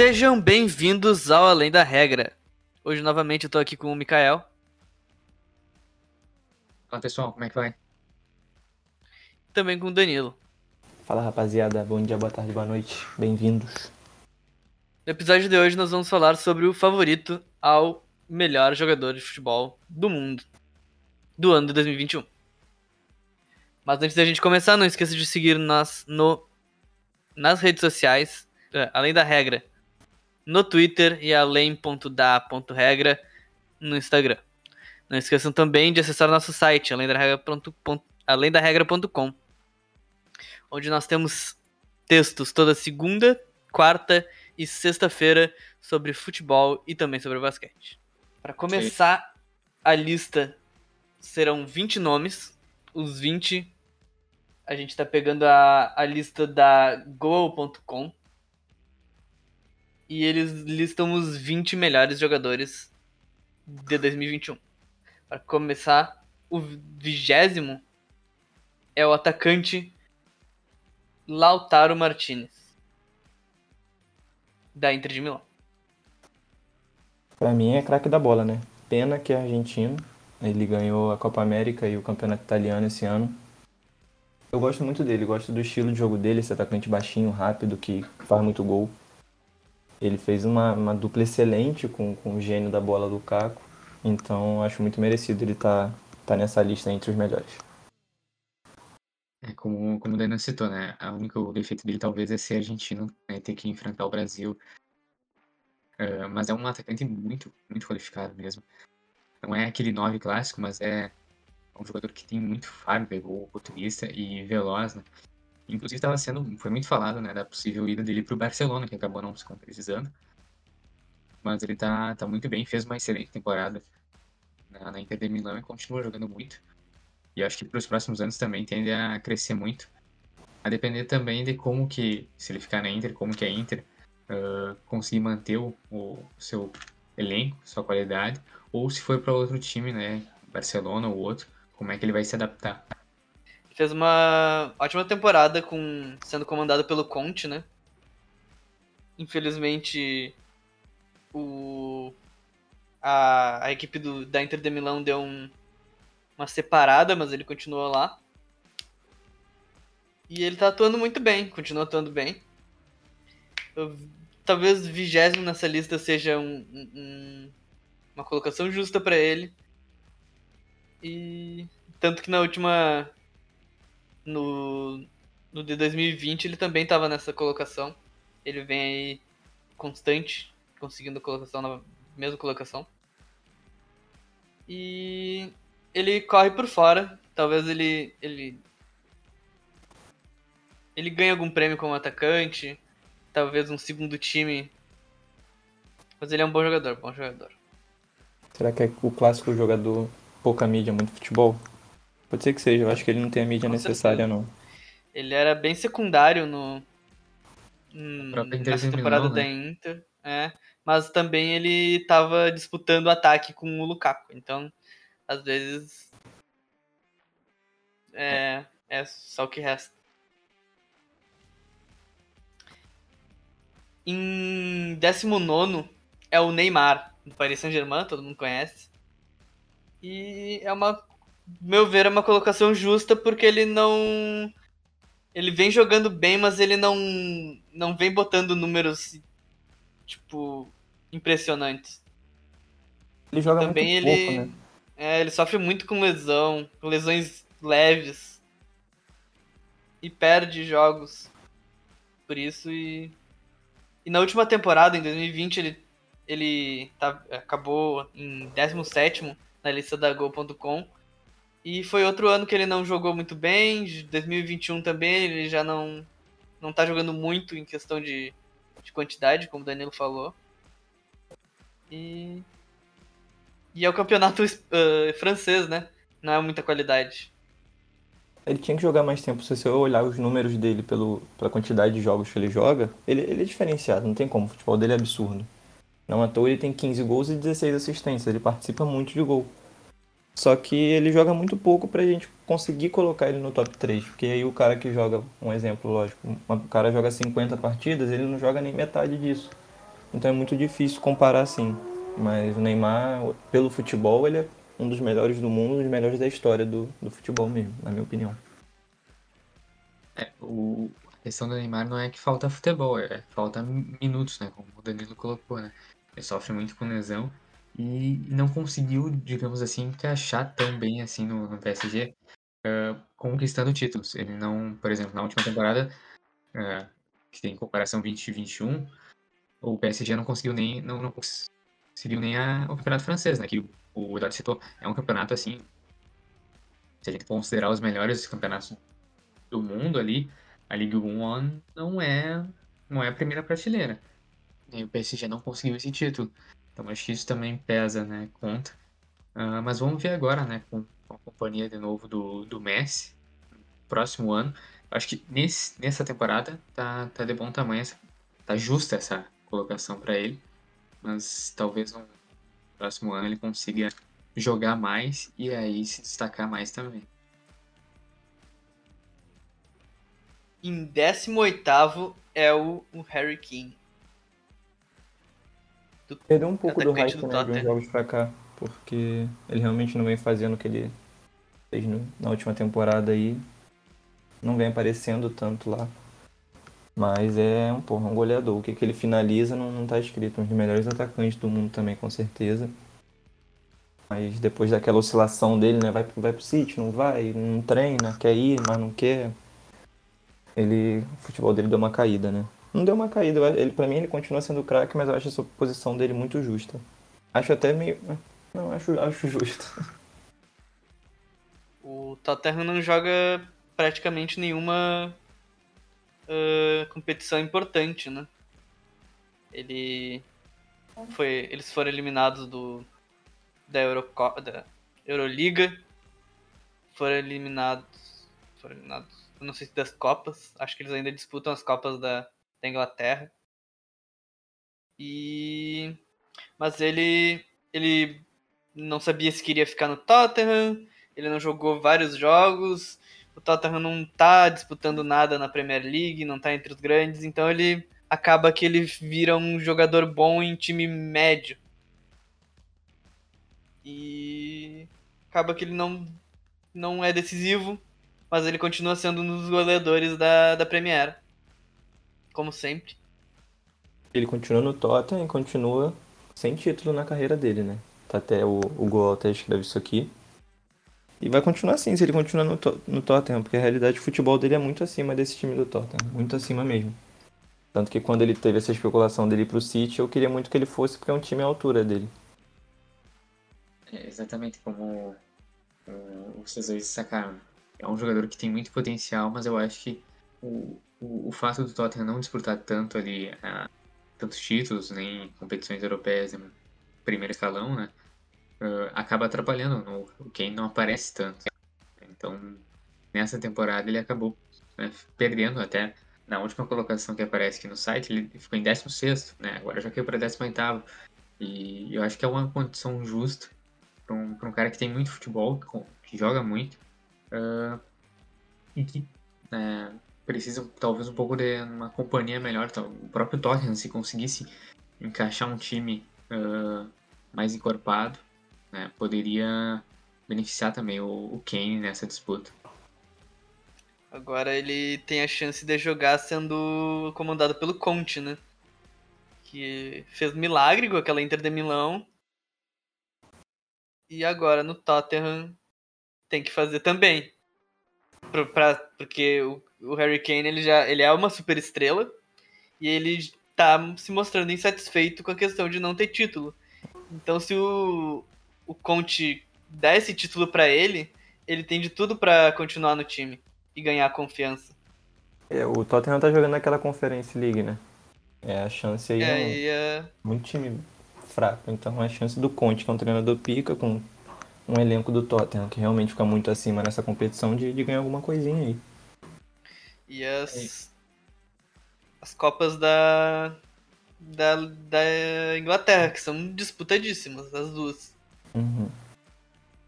Sejam bem-vindos ao Além da Regra. Hoje, novamente, eu tô aqui com o Mikael. Fala pessoal, como é que vai? Também com o Danilo. Fala rapaziada, bom dia, boa tarde, boa noite, bem-vindos. No episódio de hoje, nós vamos falar sobre o favorito ao melhor jogador de futebol do mundo do ano de 2021. Mas antes da gente começar, não esqueça de seguir nas, no, nas redes sociais, é, além da regra, no Twitter e além.da.regra no Instagram. Não esqueçam também de acessar nosso site, alendaregra.com, onde nós temos textos toda segunda, quarta e sexta-feira sobre futebol e também sobre basquete. Para começar a lista, serão 20 nomes. Os 20, a gente está pegando a, a lista da Goal.com, e eles listam os 20 melhores jogadores de 2021. Para começar, o vigésimo é o atacante Lautaro Martinez, da Inter de Milão. Pra mim é craque da bola, né? Pena que é argentino. Ele ganhou a Copa América e o Campeonato Italiano esse ano. Eu gosto muito dele, gosto do estilo de jogo dele, esse atacante baixinho, rápido, que faz muito gol. Ele fez uma, uma dupla excelente com, com o gênio da bola do Caco. Então acho muito merecido ele estar tá, tá nessa lista entre os melhores. É, como, como o Daniel citou, né? O único defeito dele talvez é ser argentino, né, ter que enfrentar o Brasil. Uh, mas é um atacante muito, muito qualificado mesmo. Não é aquele 9 clássico, mas é um jogador que tem muito faro, pegou oportunista e veloz, né? Inclusive estava sendo, foi muito falado, né, da possível ida dele para o Barcelona, que acabou não se concretizando. Mas ele tá, tá muito bem, fez uma excelente temporada na, na Inter de Milão e continua jogando muito. E acho que para os próximos anos também tende a crescer muito. A depender também de como que, se ele ficar na Inter, como que a Inter uh, conseguir manter o, o, seu elenco, sua qualidade, ou se for para outro time, né, Barcelona ou outro, como é que ele vai se adaptar fez uma ótima temporada com sendo comandado pelo Conte, né? Infelizmente, o a, a equipe do, da Inter de Milão deu um, uma separada, mas ele continuou lá. E ele tá atuando muito bem, continua atuando bem. Eu, talvez vigésimo nessa lista seja um, um, uma colocação justa para ele. E tanto que na última no, no de 2020 ele também estava nessa colocação. Ele vem aí constante, conseguindo colocação na mesma colocação. E ele corre por fora. Talvez ele ele ele ganhe algum prêmio como atacante, talvez um segundo time. Mas ele é um bom jogador, bom jogador. Será que é o clássico jogador pouca mídia, muito futebol? Pode ser que seja, eu acho que ele não tem a mídia Com necessária, certeza. não. Ele era bem secundário no. nessa temporada da né? Inter. É, mas também ele estava disputando o ataque com o Lukaku. Então, às vezes. É, é só o que resta. Em 19 é o Neymar, do Paris Saint-Germain, todo mundo conhece. E é uma meu ver, é uma colocação justa porque ele não. Ele vem jogando bem, mas ele não. Não vem botando números. Tipo. Impressionantes. Ele joga Também muito ele, pouco, né? É, ele sofre muito com lesão, com lesões leves. E perde jogos. Por isso e. E na última temporada, em 2020, ele, ele tá, acabou em 17 na lista da Go.com e foi outro ano que ele não jogou muito bem, 2021 também, ele já não não tá jogando muito em questão de, de quantidade, como o Danilo falou. E e é o campeonato uh, francês, né? Não é muita qualidade. Ele tinha que jogar mais tempo. Se você olhar os números dele pelo, pela quantidade de jogos que ele joga, ele, ele é diferenciado, não tem como. O futebol dele é absurdo. Não à toa ele tem 15 gols e 16 assistências. Ele participa muito de gol. Só que ele joga muito pouco pra gente conseguir colocar ele no top 3. Porque aí o cara que joga, um exemplo lógico, o cara joga 50 partidas, ele não joga nem metade disso. Então é muito difícil comparar assim. Mas o Neymar, pelo futebol, ele é um dos melhores do mundo, um dos melhores da história do, do futebol mesmo, na minha opinião. É, o, a questão do Neymar não é que falta futebol, é falta minutos, né? Como o Danilo colocou, né? Ele sofre muito com lesão e não conseguiu, digamos assim, encaixar tão bem assim no, no PSG, uh, conquistando títulos. Ele não, por exemplo, na última temporada, uh, que tem comparação 2021, o PSG não conseguiu nem não, não conseguiu nem a, o campeonato francês, né? Que o Eduardo citou, é um campeonato assim, se a gente considerar os melhores campeonatos do mundo ali, a Ligue 1 não é não é a primeira prateleira. E o PSG não conseguiu esse título. Então acho que isso também pesa, né, contra. Uh, mas vamos ver agora, né, com, com, a companhia de novo do, do Messi, próximo ano. Acho que nesse, nessa temporada tá, tá de bom tamanho, tá justa essa colocação para ele. Mas talvez no próximo ano ele consiga jogar mais e aí se destacar mais também. Em 18 é o, o Harry King. Perdeu um pouco do hype, do né, de uns jogos pra cá, porque ele realmente não vem fazendo o que ele fez no, na última temporada aí. Não vem aparecendo tanto lá. Mas é um, porra, um goleador. O que, que ele finaliza não, não tá escrito. Um dos melhores atacantes do mundo também, com certeza. Mas depois daquela oscilação dele, né? Vai, vai pro sítio, não vai, não treina, quer ir, mas não quer. Ele. O futebol dele deu uma caída, né? Não deu uma caída. Ele, pra mim ele continua sendo craque, mas eu acho essa posição dele muito justa. Acho até meio. Não, acho, acho justo. O Tottenham não joga praticamente nenhuma uh, competição importante, né? Ele foi, eles foram eliminados do da, Euroco, da Euroliga, foram eliminados, foram eliminados, não sei se das Copas, acho que eles ainda disputam as Copas da, da Inglaterra. E mas ele ele não sabia se queria ficar no Tottenham, ele não jogou vários jogos, o Tottenham não tá disputando nada na Premier League, não tá entre os grandes, então ele acaba que ele vira um jogador bom em time médio. E acaba que ele não não é decisivo, mas ele continua sendo um dos goleadores da, da Premier como sempre. Ele continua no Tottenham e continua sem título na carreira dele, né? Tá até o, o Gol até escreve isso aqui. E vai continuar assim se ele continuar no, no Tottenham, porque a realidade o futebol dele é muito acima desse time do Tottenham, muito acima mesmo. Tanto que quando ele teve essa especulação dele pro City, eu queria muito que ele fosse, porque é um time à altura dele. É exatamente como vocês dois sacaram. É um jogador que tem muito potencial, mas eu acho que o, o, fato do Tottenham não disputar tanto ali uh, tantos títulos, nem competições europeias em primeiro escalão, né? Uh, acaba atrapalhando. No, o Kane não aparece tanto. Então, nessa temporada ele acabou né, perdendo até na última colocação que aparece aqui no site, ele ficou em 16, né? Agora já caiu para 18. E eu acho que é uma condição justa para um, um cara que tem muito futebol, que, que joga muito, uh, e que uh, precisam talvez um pouco de uma companhia melhor. Tá? O próprio Tottenham, se conseguisse encaixar um time uh, mais encorpado, né, poderia beneficiar também o, o Kane nessa disputa. Agora ele tem a chance de jogar sendo comandado pelo Conte, né? Que fez milagre com aquela Inter de Milão. E agora no Tottenham tem que fazer também. Pra, pra, porque o, o Harry Kane ele já ele é uma super estrela e ele tá se mostrando insatisfeito com a questão de não ter título. Então se o, o Conte der esse título para ele, ele tem de tudo para continuar no time e ganhar confiança. É, o Tottenham tá jogando naquela Conference League, né? É a chance aí. É, é... Muito time fraco. Então é a chance do Conte, que é um treinador pica, com um elenco do Tottenham, que realmente fica muito acima nessa competição, de, de ganhar alguma coisinha aí. E as. As Copas da, da. da Inglaterra, que são disputadíssimas, as duas. Uhum.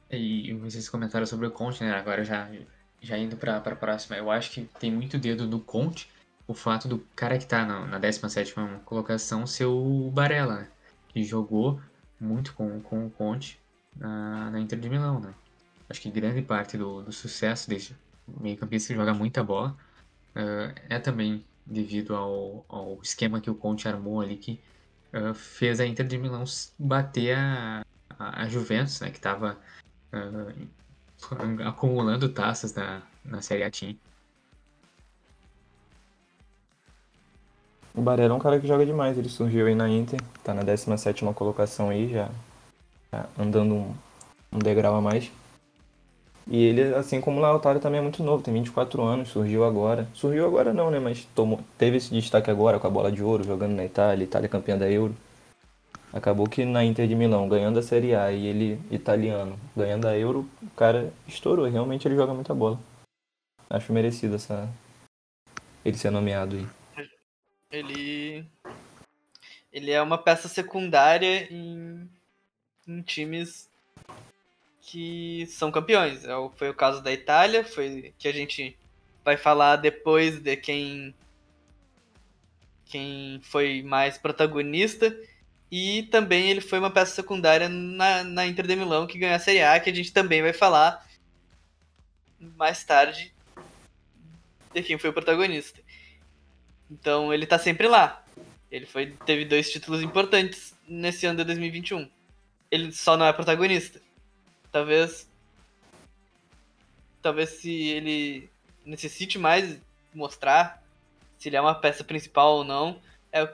E vocês comentaram sobre o Conte, né? Agora já, já indo para a próxima. Eu acho que tem muito dedo no Conte, o fato do cara que tá na, na 17 colocação ser o Barella, né? Que jogou muito com, com o Conte na, na Inter de Milão, né? Acho que grande parte do, do sucesso desse meio campista que joga muita bola uh, é também devido ao, ao esquema que o Conte armou ali que uh, fez a Inter de Milão bater a, a, a Juventus, né? Que estava uh, acumulando taças na, na Série A Team. O Barella é um cara que joga demais, ele surgiu aí na Inter, tá na 17 colocação aí, já, já andando um, um, degrau a mais. E ele, assim como o Lautaro, também é muito novo, tem 24 anos, surgiu agora. Surgiu agora não, né, mas tomou, teve esse destaque agora com a bola de ouro, jogando na Itália, Itália campeã da Euro. Acabou que na Inter de Milão, ganhando a Série A e ele italiano, ganhando a Euro, o cara estourou, realmente ele joga muita bola. Acho merecido essa ele ser nomeado aí. Ele. Ele é uma peça secundária em, em times que são campeões. É foi o caso da Itália, foi que a gente vai falar depois de quem quem foi mais protagonista. E também ele foi uma peça secundária na, na Inter de Milão, que ganhou a Série A, que a gente também vai falar mais tarde de quem foi o protagonista. Então ele tá sempre lá. Ele foi, teve dois títulos importantes nesse ano de 2021. Ele só não é protagonista. Talvez. Talvez se ele necessite mais mostrar se ele é uma peça principal ou não, é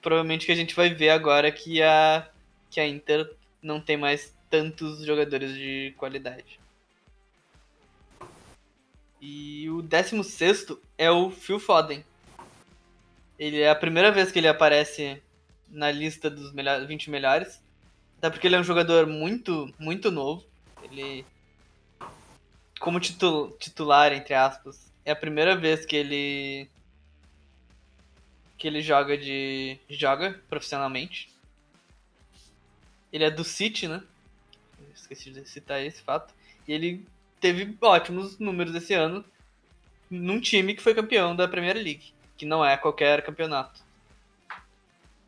provavelmente que a gente vai ver agora que a, que a Inter não tem mais tantos jogadores de qualidade. E o 16 é o Phil Foden. Ele é a primeira vez que ele aparece na lista dos melhores, 20 melhores. Até porque ele é um jogador muito, muito novo. Ele, como titul, titular, entre aspas, é a primeira vez que ele que ele joga de joga profissionalmente. Ele é do City, né? Esqueci de citar esse fato. E ele teve ótimos números esse ano num time que foi campeão da Premier League que não é qualquer campeonato.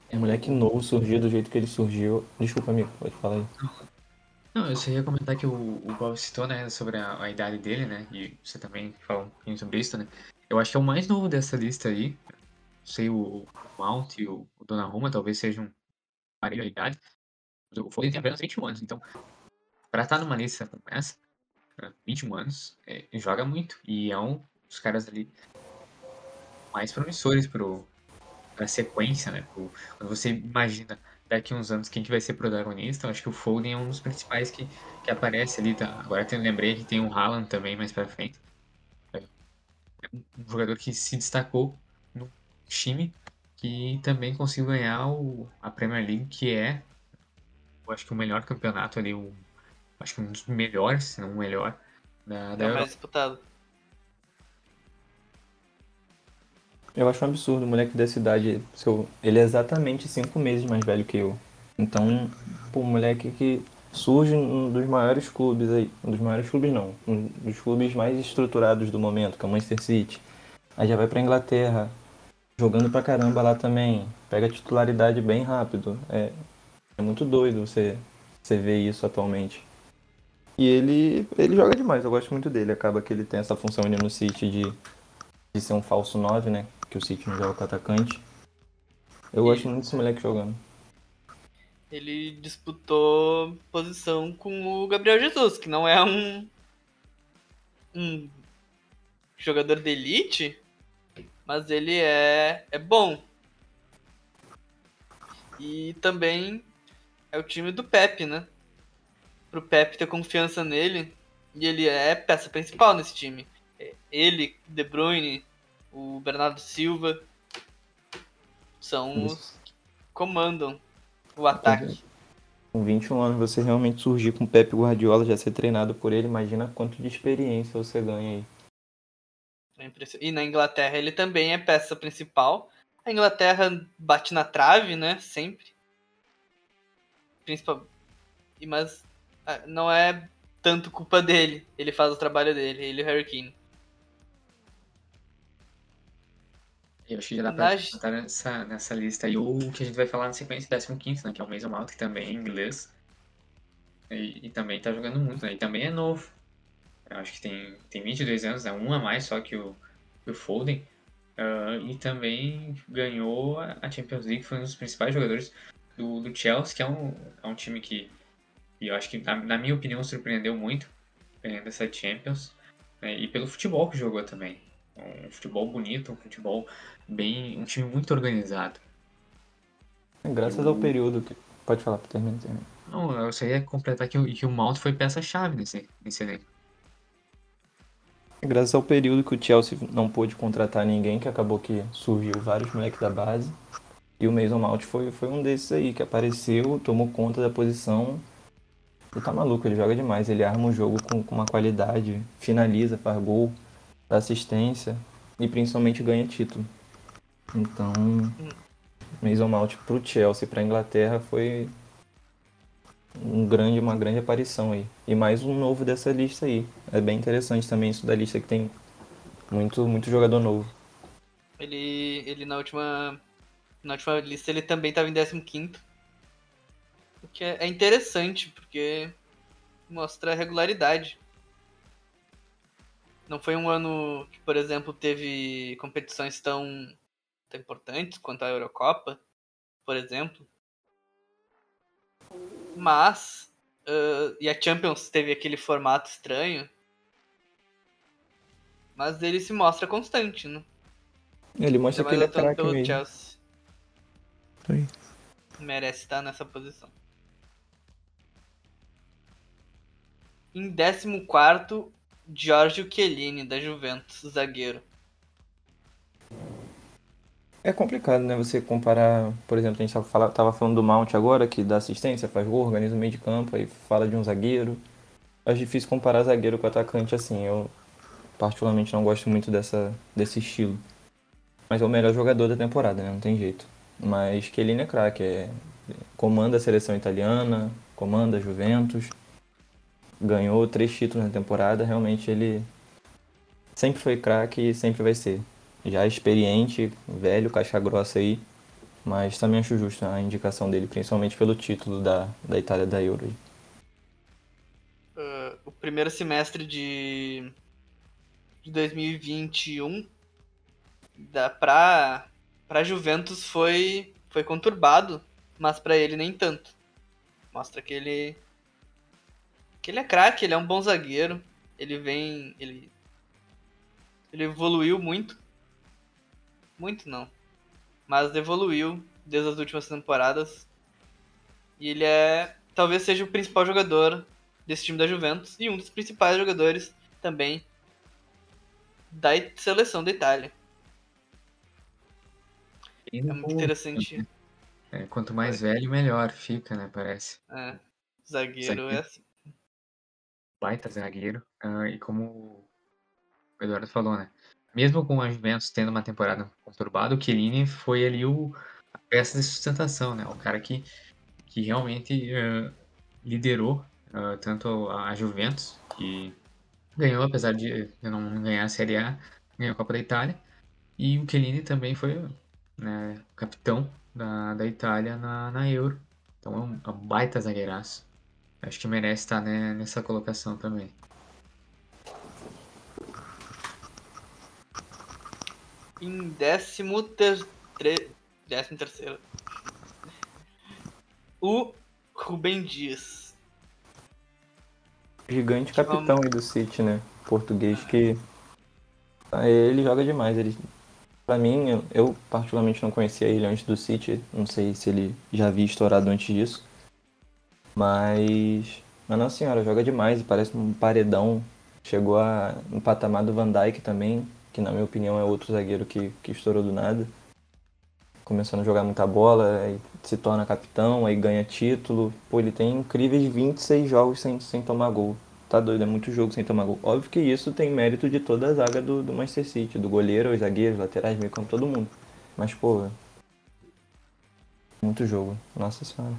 É moleque novo surgiu do jeito que ele surgiu. Desculpa, amigo, pode falar aí. Não, eu só ia comentar que o, o Bob citou, né, sobre a, a, idade dele, né, e você também falou um pouquinho sobre isso, né. Eu acho que é o mais novo dessa lista aí. Não sei, o, o Mount e o, o Donnarumma talvez sejam parelho a idade. O Foden tem apenas 21 anos, então, pra estar numa lista como essa, 21 anos, é, joga muito. E é um dos caras ali mais promissores para a sequência, né? Pro, quando você imagina daqui uns anos quem que vai ser protagonista, eu acho que o Foden é um dos principais que, que aparece ali. Tá? Agora eu lembrei que tem o Haaland também mais para frente. É um jogador que se destacou no time que também conseguiu ganhar o, a Premier League, que é, eu acho que o melhor campeonato ali, o, acho que um dos melhores, se não o melhor, da, da é mais disputado. Eu acho um absurdo o moleque dessa idade. Ele é exatamente cinco meses mais velho que eu. Então, pô, moleque que surge um dos maiores clubes aí. Um dos maiores clubes não. Um dos clubes mais estruturados do momento, que é o Manchester City. Aí já vai pra Inglaterra. Jogando pra caramba lá também. Pega titularidade bem rápido. É, é muito doido você, você ver isso atualmente. E ele, ele joga demais, eu gosto muito dele. Acaba que ele tem essa função ali no City de, de ser um falso 9, né? Que o City não joga com atacante. Eu e... gosto muito desse moleque jogando. Ele disputou posição com o Gabriel Jesus, que não é um, um jogador de elite, mas ele é, é bom. E também é o time do Pepe, né? Pro Pepe ter confiança nele, e ele é peça principal nesse time. Ele, De Bruyne, o Bernardo Silva são Isso. os que comandam o ataque. Com 21 anos você realmente surgir com o Pepe Guardiola, já ser treinado por ele, imagina quanto de experiência você ganha aí. É e na Inglaterra ele também é peça principal. A Inglaterra bate na trave, né? Sempre. Principal... Mas ah, não é tanto culpa dele. Ele faz o trabalho dele, ele e o Harry Kane. Eu acho que já dá pra botar nessa, nessa lista aí o que a gente vai falar na sequência, 15, né? Que é o Mason Mount, que também é inglês. E, e também tá jogando muito, né? E também é novo. Eu acho que tem, tem 22 anos, né? Um a mais só que o, que o Foden. Ah, e também ganhou a a Champions League, foi um dos principais jogadores do, do Chelsea, que é um, é um time que, que eu acho que, na, na minha opinião, surpreendeu muito ganhando essa Champions. né, E pelo futebol que jogou também. Um futebol bonito, um futebol bem. um time muito organizado. Graças ao período que. Pode falar, termina, termina. Não, eu só ia completar que, o- que o Mount foi peça-chave nesse, nesse elenco. Graças ao período que o Chelsea não pôde contratar ninguém, que acabou que surgiu vários moleques da base. E o Mason Mount foi, foi um desses aí, que apareceu, tomou conta da posição. E tá maluco, ele joga demais. Ele arma o jogo com, com uma qualidade, finaliza, faz gol, assistência e principalmente ganha título. Então, Mason Mount pro Chelsea, pra Inglaterra, foi um grande, uma grande aparição aí. E mais um novo dessa lista aí. É bem interessante também isso da lista que tem muito, muito jogador novo. Ele, ele na última na última lista ele também estava em 15 O que é, é interessante, porque mostra a regularidade. Não foi um ano que, por exemplo, teve competições tão, tão importantes quanto a Eurocopa, por exemplo. Mas, ah, e a Champions teve aquele formato estranho. Mas ele se mostra constante, né? Ele mostra que ele é craque pelo mesmo. Chelsea. Merece estar nessa posição. Em 14, Giorgio Chiellini, da Juventus, zagueiro. É complicado, né? Você comparar, por exemplo, a gente tava, fala- tava falando do Mount agora, que dá assistência, faz gol, organiza o meio de campo, aí fala de um zagueiro. Acho difícil comparar zagueiro com atacante assim. Eu particularmente não gosto muito dessa, desse estilo. Mas é o melhor jogador da temporada, né? Não tem jeito. Mas Chiellini é craque, é... comanda a seleção italiana, comanda a Juventus, ganhou três títulos na temporada, realmente ele sempre foi craque e sempre vai ser. Já experiente, velho, caixa grossa aí, mas também acho justa a indicação dele, principalmente pelo título da, da Itália da Euro. Ah, o primeiro semestre de, de 2021 da, pra, pra Juventus foi, foi conturbado, mas pra ele nem tanto. Mostra que ele, que ele é craque, ele é um bom zagueiro, ele vem. Ele, ele evoluiu muito. Muito não. Mas evoluiu desde as últimas temporadas. E ele é. Talvez seja o principal jogador desse time da Juventus e um dos principais jogadores também da seleção da Itália. É muito interessante. É, quanto mais velho, melhor fica, né? Parece. É, zagueiro Zagueiro. é assim. Baita zagueiro. Ah, e como o Eduardo falou, né? Mesmo com a Juventus tendo uma temporada conturbada, o Chiellini foi ali o, a peça de sustentação, né? O cara que, que realmente ah, liderou ah, tanto a Juventus, que ganhou, apesar de de não ganhar a Série A, ganhou a Copa da Itália. E o Chiellini também foi né, capitão da, da Itália na, na Euro. Então é um, é um baita zagueiraço. Acho que merece estar né, nessa colocação também. Em décimo, ter... tre- décimo terceiro. O Rubem Dias. Gigante capitão aí do City, né? Português que. Ah, Ele joga demais. Ele... Pra mim, eu, eu particularmente não conhecia ele antes do City. Não sei se ele já havia estourado antes disso. Mas. Mas não senhora, joga demais. Parece um paredão. Chegou a, no patamar do Van Dijk também, que na minha opinião é outro zagueiro que, que estourou do nada. Começando a jogar muita bola, aí se torna capitão, aí ganha título. Pô, ele tem incríveis 26 jogos sem, sem tomar gol. Tá doido, é muito jogo sem tomar gol. Óbvio que isso tem mérito de toda a zaga do, do Manchester City, do goleiro, os zagueiros, laterais, meio campo, todo mundo. Mas, pô, muito jogo. Nossa senhora.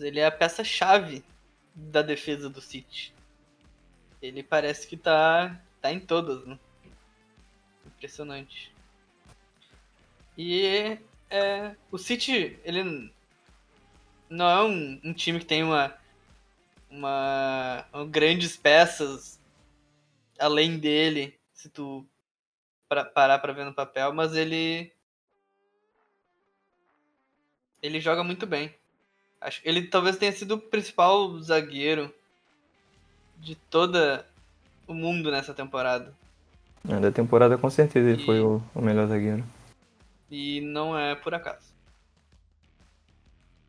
Ele é a peça-chave da defesa do City. Ele parece que tá, tá em todas, né? Impressionante. E é, o City, ele não é um, um time que tem uma, uma, uma grandes peças além dele, se tu pra, parar pra ver no papel, mas ele ele joga muito bem. Acho ele talvez tenha sido o principal zagueiro de toda o mundo nessa temporada. É, da temporada com certeza ele E- foi o, o melhor zagueiro. E não é por acaso.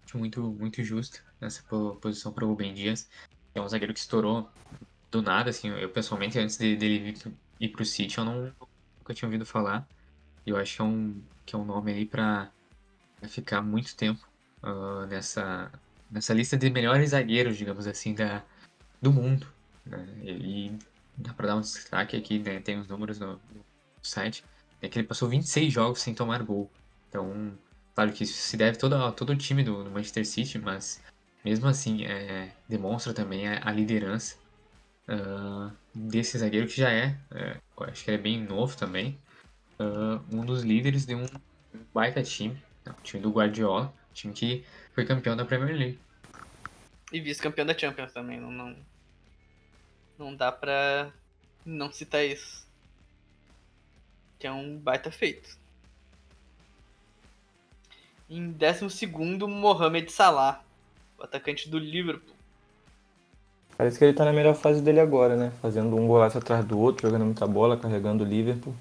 Acho muito, muito justo nessa po- posição para o Rubem Dias. É um zagueiro que estourou do nada, assim. Eu pessoalmente, antes de- dele vir, ir pro City, eu não, nunca tinha ouvido falar. E eu acho que é um, que é um nome aí para ficar muito tempo ah, nessa, nessa lista de melhores zagueiros, digamos assim, da, do mundo. né? E, e dá para dar um destaque aqui, né? Tem os números no, no site. É que ele passou 26 jogos sem tomar gol. Então, Claro que isso se deve todo, todo o time do, do Manchester City, mas mesmo assim é, demonstra também a, a liderança ah, desse zagueiro que já é, é, acho que ele é bem novo também, ah, um dos líderes de um, baita time, né, o time do Guardiola, time que foi campeão da Premier League. E vice-campeão da Champions também. Não, não, não dá pra não citar isso. Que é um baita feito. Em 12 Mohamed Salah, o atacante do Liverpool. Parece que ele tá na melhor fase dele agora, né? Fazendo um golaço atrás do outro, jogando muita bola, carregando o Liverpool.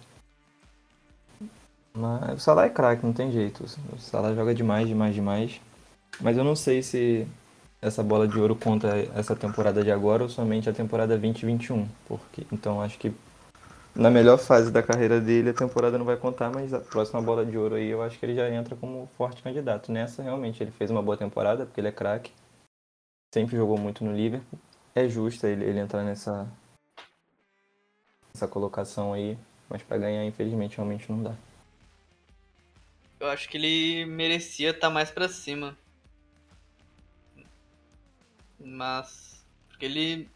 Mas o Salah é craque, não tem jeito. O Salah joga demais, demais, demais. Mas eu não sei se essa bola de ouro conta essa temporada de agora ou somente a temporada 2021. Porque, então acho que na melhor fase da carreira dele a temporada não vai contar, mas a próxima bola de ouro aí eu acho que ele já entra como forte candidato. Nessa realmente ele fez uma boa temporada, porque ele é craque. Sempre jogou muito no Liverpool é justo ele, ele entrar nessa, nessa colocação aí, mas pra ganhar, infelizmente, realmente não dá. Eu acho que ele merecia estar mais pra cima. Mas. Porque ele.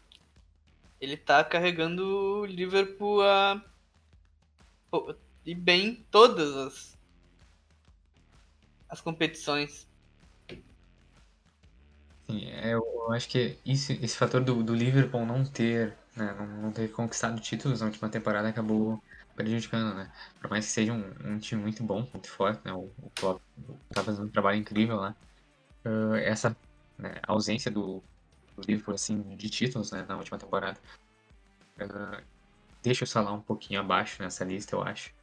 Ele tá carregando o Liverpool a. E bem todas as. As competições. Sim, é, eu, acho que isso, esse fator do, do Liverpool não ter, né, não ter conquistado títulos na última temporada acabou prejudicando, né? Por mais que seja um, um time muito bom, muito forte, né? O, o Klopp tá fazendo um trabalho incrível lá. Ah, essa né, ausência do, do Liverpool, assim, de títulos, né, na última temporada, ah, deixa o Salah um pouquinho abaixo nessa lista, eu acho.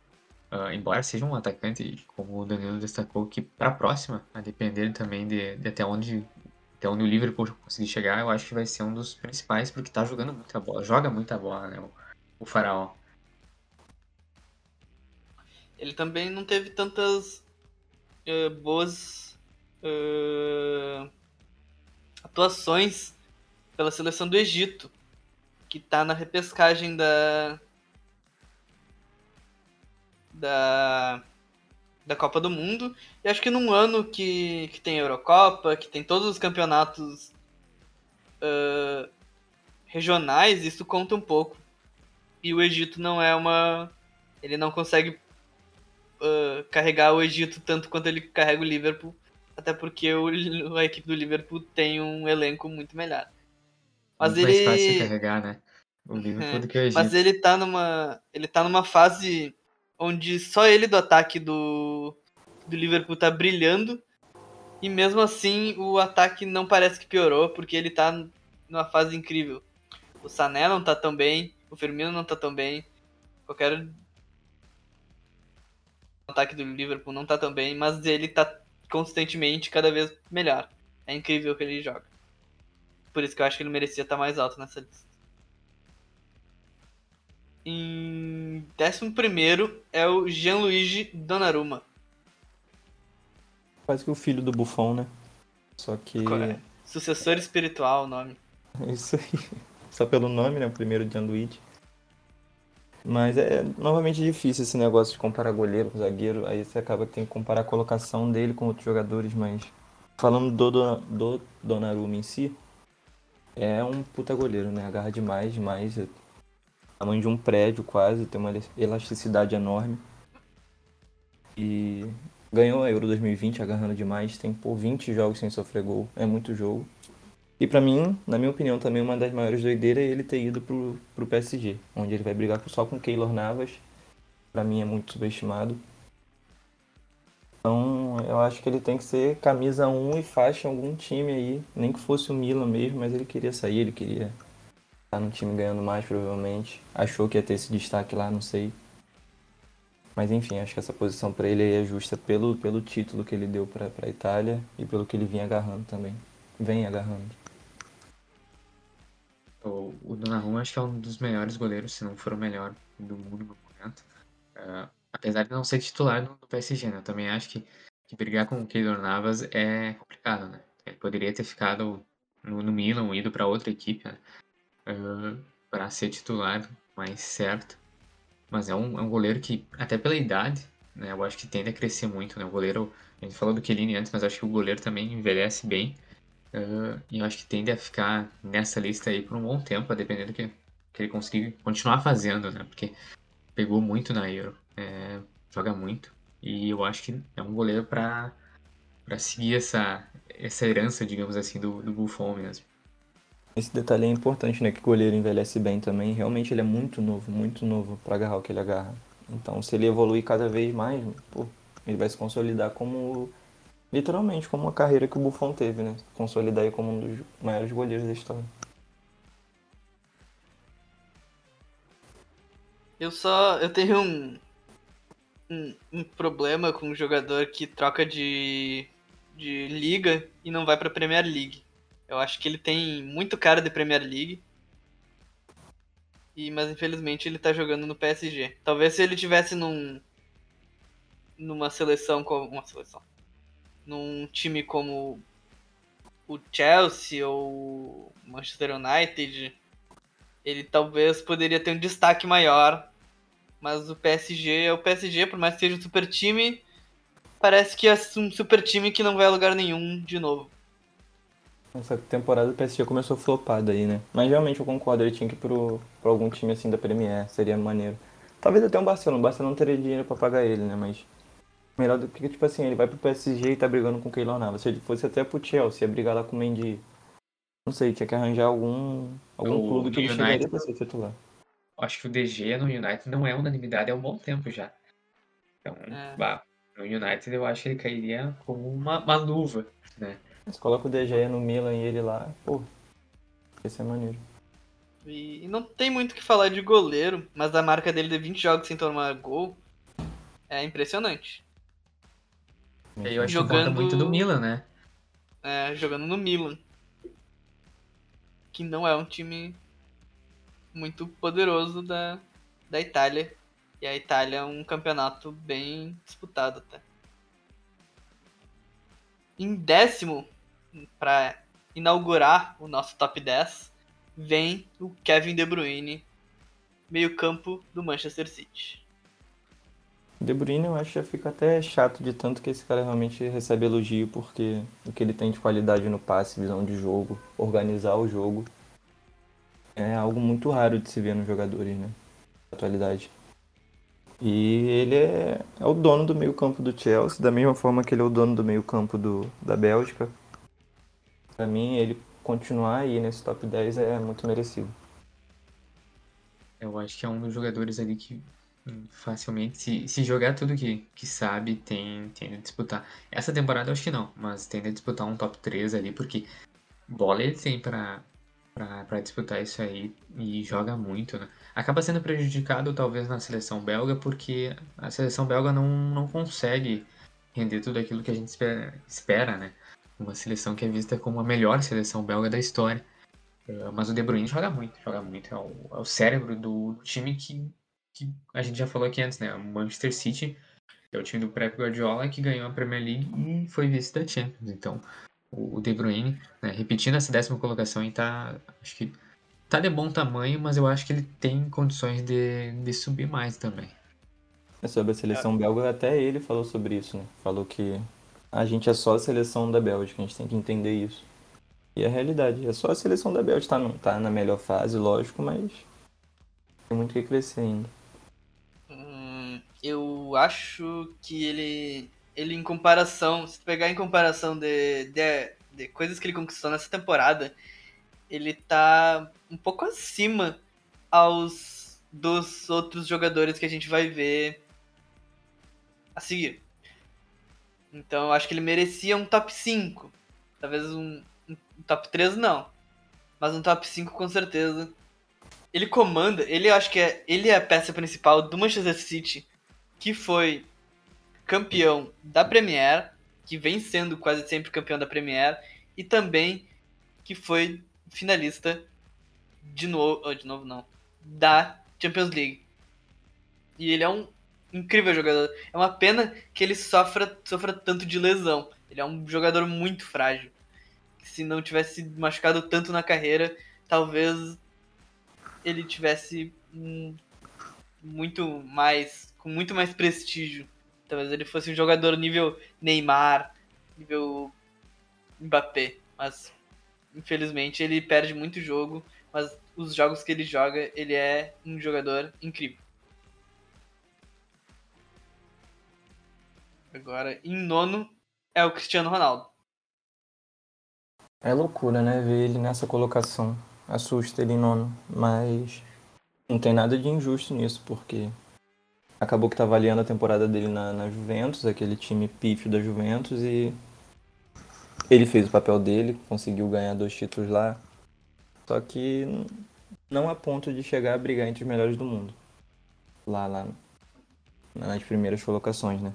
Ah, embora seja um atacante, como o Danilo destacou, que para a próxima, a depender também de, de até onde até onde o Liverpool conseguir chegar, eu acho que vai ser um dos principais, porque tá jogando muita bola, joga muita bola, né, o, o Faraó. Ele também não teve tantas eh, boas eh, atuações pela seleção do Egito, que tá na repescagem da da da Copa do Mundo. E acho que num ano que, que tem Eurocopa, que tem todos os campeonatos eh, regionais, isso conta um pouco. E o Egito não é uma. Ele não consegue uh, carregar o Egito tanto quanto ele carrega o Liverpool. Até porque o, a equipe do Liverpool tem um elenco muito melhor. Mas Muito mais fácil ele. carregar, né? O Liverpool É, do que o Egito. Mas ele tá numa. Ele tá numa fase onde só ele do ataque do, do Liverpool tá brilhando. E mesmo assim o ataque não parece que piorou, porque ele tá numa fase incrível. O Sané não tá tão bem, o Firmino não tá tão bem. Qualquer ataque do Liverpool não tá tão bem, mas ele tá constantemente cada vez melhor. É incrível o que ele joga. Por isso que eu acho que ele merecia estar mais alto nessa lista. Em 11 é o Gianluigi Donnarumma. Quase que o filho do Buffon, né? Só que. Correto. Sucessor espiritual, o nome. É isso aí. Só pelo nome, né? O primeiro Gianluigi. Mas é novamente difícil esse negócio de comparar goleiro com zagueiro. Aí você acaba que tem que comparar a colocação dele com outros jogadores, mas. Falando do, do, do Donnarumma em si, é um puta goleiro, né? Agarra demais, demais. É tamanho de um prédio quase, tem uma elasticidade enorme. E ganhou a Euro 2020 agarrando demais, tem por 20 jogos sem sofrer gol, é muito jogo. E pra mim, na minha opinião, também uma das maiores doideiras é ele ter ido pro, pro PSG, onde ele vai brigar só com Keylor Navas. Pra mim é muito subestimado. Então, eu acho que ele tem que ser camisa 1 e faixa em algum time aí, nem que fosse o Milan mesmo, mas ele queria sair, ele queria estar no time ganhando mais, provavelmente. Achou que ia ter esse destaque lá, não sei. Mas enfim, acho que essa posição para ele é justa pelo, pelo título que ele deu para a Itália e pelo que ele vinha agarrando também. Vem agarrando. O, o Donnarumma acho que é um dos melhores goleiros, se não for o melhor do mundo no momento. Uh, apesar de não ser titular no, no PSG, né? Eu também acho que, que brigar com o Keylor Navas é complicado, né? Ele poderia ter ficado no, no Milan, ido para outra equipe, né? Uh, para ser titular mais certo. Mas é um, é um goleiro que, até pela idade, né, eu acho que tende a crescer muito. Né? O goleiro, a gente falou do Chiellini antes, mas acho que o goleiro também envelhece bem. Uh, e eu acho que tende a ficar nessa lista aí por um bom tempo, a depender do que, que ele conseguir continuar fazendo, né? Porque pegou muito na Euro, é, joga muito. E eu acho que é um goleiro para seguir essa, essa herança, digamos assim, do, do Buffon mesmo. Esse detalhe é importante, né? Que o goleiro envelhece bem também. Realmente ele é muito novo, muito novo para agarrar o que ele agarra. Então, se ele evoluir cada vez mais, pô, ele vai se consolidar como literalmente como uma carreira que o Buffon teve, né? Consolidar aí como um dos maiores goleiros da história. Eu só eu tenho um um, um problema com um jogador que troca de de liga e não vai para Premier League. Eu acho que ele tem muito cara de Premier League. E, mas infelizmente ele tá jogando no PSG. Talvez se ele tivesse num numa seleção como uma seleção, num time como o Chelsea ou Manchester United, ele talvez poderia ter um destaque maior. Mas o PSG é o PSG, por mais que seja um super time, parece que é um super time que não vai a lugar nenhum de novo. Essa temporada o PSG começou flopado aí, né? Mas realmente eu concordo, ele tinha que ir pro, algum time assim da Premier, seria maneiro. Talvez até um Barcelona, o Barcelona não teria dinheiro pra pagar ele, né? Mas melhor do que, tipo assim, ele vai pro PSG e tá brigando com o Keylor Navas. Se ele fosse até pro Chelsea, ia brigar lá com o Mendy. Não sei, tinha que arranjar algum, algum o clube que ele United, chegaria pra ser titular. Acho que o DG no United não é unanimidade há um bom tempo já. Então, é. bah, no United eu acho que ele cairia como uma, uma luva, né? Você coloca o DG no Milan e ele lá, pô, esse é maneiro. E, e não tem muito o que falar de goleiro, mas a marca dele de 20 jogos sem tomar gol é impressionante. Eu acho jogando... que muito do Milan, né? É, jogando no Milan. Que não é um time muito poderoso da, da Itália. E a Itália é um campeonato bem disputado até. Em décimo, para inaugurar o nosso top 10, vem o Kevin De Bruyne, meio-campo do Manchester City. De Bruyne eu acho que já fica até chato de tanto que esse cara realmente recebe elogio, porque o que ele tem de qualidade no passe, visão de jogo, organizar o jogo, é algo muito raro de se ver nos jogadores, né? Na atualidade. E ele é, é o dono do meio-campo do Chelsea, da mesma forma que ele é o dono do meio-campo da Bélgica. Para mim, ele continuar aí nesse top 10 é muito merecido. Eu acho que é um dos jogadores ali que facilmente, se, se jogar tudo que, que sabe, tem, tem a disputar. Essa temporada eu acho que não, mas tem a disputar um top 3 ali, porque bola ele tem pra, pra, pra disputar isso aí e joga muito, né? Acaba sendo prejudicado talvez na seleção belga, porque a seleção belga não, não consegue render tudo aquilo que a gente espera, espera né? Uma seleção que é vista como a melhor seleção belga da história. Uh, mas o De Bruyne joga muito, joga muito. É o, é o cérebro do, time que, que a gente já falou aqui antes, né? O Manchester City, é o time do Pep Guardiola que ganhou a Premier League e foi vice da Champions. Então, o, De Bruyne, né, repetindo essa décima colocação, e tá, acho que tá de bom tamanho, mas eu acho que ele tem condições de, de subir mais também. É sobre a seleção belga, até ele falou sobre isso, né? Falou que a gente é só a seleção da Bélgica, a gente tem que entender isso. E a realidade, é só a seleção da Bélgica, tá, tá na melhor fase, lógico, mas tem muito que crescer ainda. Eu acho que ele, ele em comparação, se pegar em comparação de, de, de coisas que ele conquistou nessa temporada, ele tá um pouco acima aos dos outros jogadores que a gente vai ver a seguir. Então eu acho que ele merecia um top 5. Talvez um, um top 3 não. Mas um top 5 com certeza. Ele comanda, ele acho que é, ele é a peça principal do Manchester City, que foi campeão da Premier, que vem sendo quase sempre campeão da Premier, e também que foi finalista de novo, oh, de novo não, da Champions League. E ele é um incrível jogador. É uma pena que ele sofra, sofra tanto de lesão. Ele é um jogador muito frágil. Se não tivesse machucado tanto na carreira, talvez ele tivesse muito mais, com muito mais prestígio. Talvez ele fosse um jogador nível Neymar, nível Mbappé. Mas infelizmente ele perde muito jogo. Mas os jogos que ele joga, ele é um jogador incrível. Agora, em nono é o Cristiano Ronaldo. É loucura, né? Ver ele nessa colocação. Assusta ele em nono. Mas não tem nada de injusto nisso, porque acabou que tá avaliando a temporada dele na, na Juventus, aquele time pífio da Juventus, e ele fez o papel dele, conseguiu ganhar dois títulos lá. Só que não a ponto de chegar a brigar entre os melhores do mundo. Lá, lá nas primeiras colocações, né?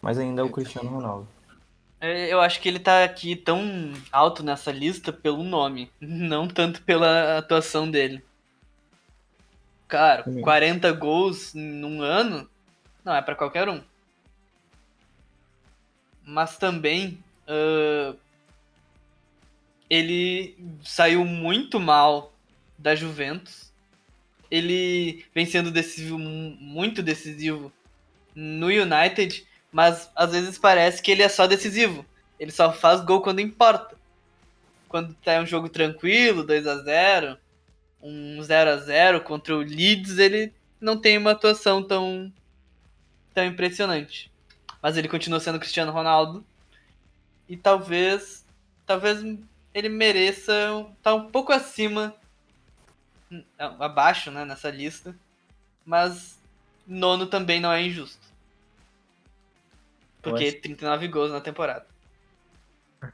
Mas ainda é o Cristiano Ronaldo. É, eu acho que ele tá aqui tão alto nessa lista pelo nome, não tanto pela atuação dele. Cara, 40 gols num ano não é para qualquer um. Mas também uh, ele saiu muito mal da Juventus. Ele vem sendo decisivo, muito decisivo no United mas às vezes parece que ele é só decisivo. Ele só faz gol quando importa. Quando tá um jogo tranquilo, 2 a 0 um 0 a 0 contra o Leeds, ele não tem uma atuação tão, tão impressionante. Mas ele continua sendo Cristiano Ronaldo. E talvez talvez ele mereça estar tá um pouco acima abaixo, né, nessa lista. Mas nono também não é injusto. Porque acho... 39 gols na temporada.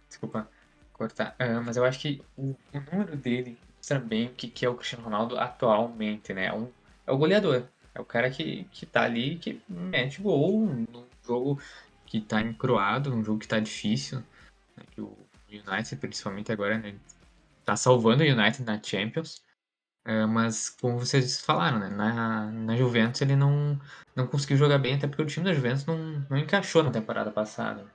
Desculpa cortar. Uh, mas eu acho que o, o, número dele bem o que, que é o Cristiano Ronaldo atualmente, né? É, um, é o goleador. É o cara que, que tá ali, que mete gol num jogo que tá encroado, num jogo que tá difícil. Né? Que o United, principalmente agora, né? Tá salvando o United na Champions. É, mas, como vocês falaram, né? Na, na Juventus ele não, não conseguiu jogar bem, até porque o time da Juventus não, não encaixou na temporada passada.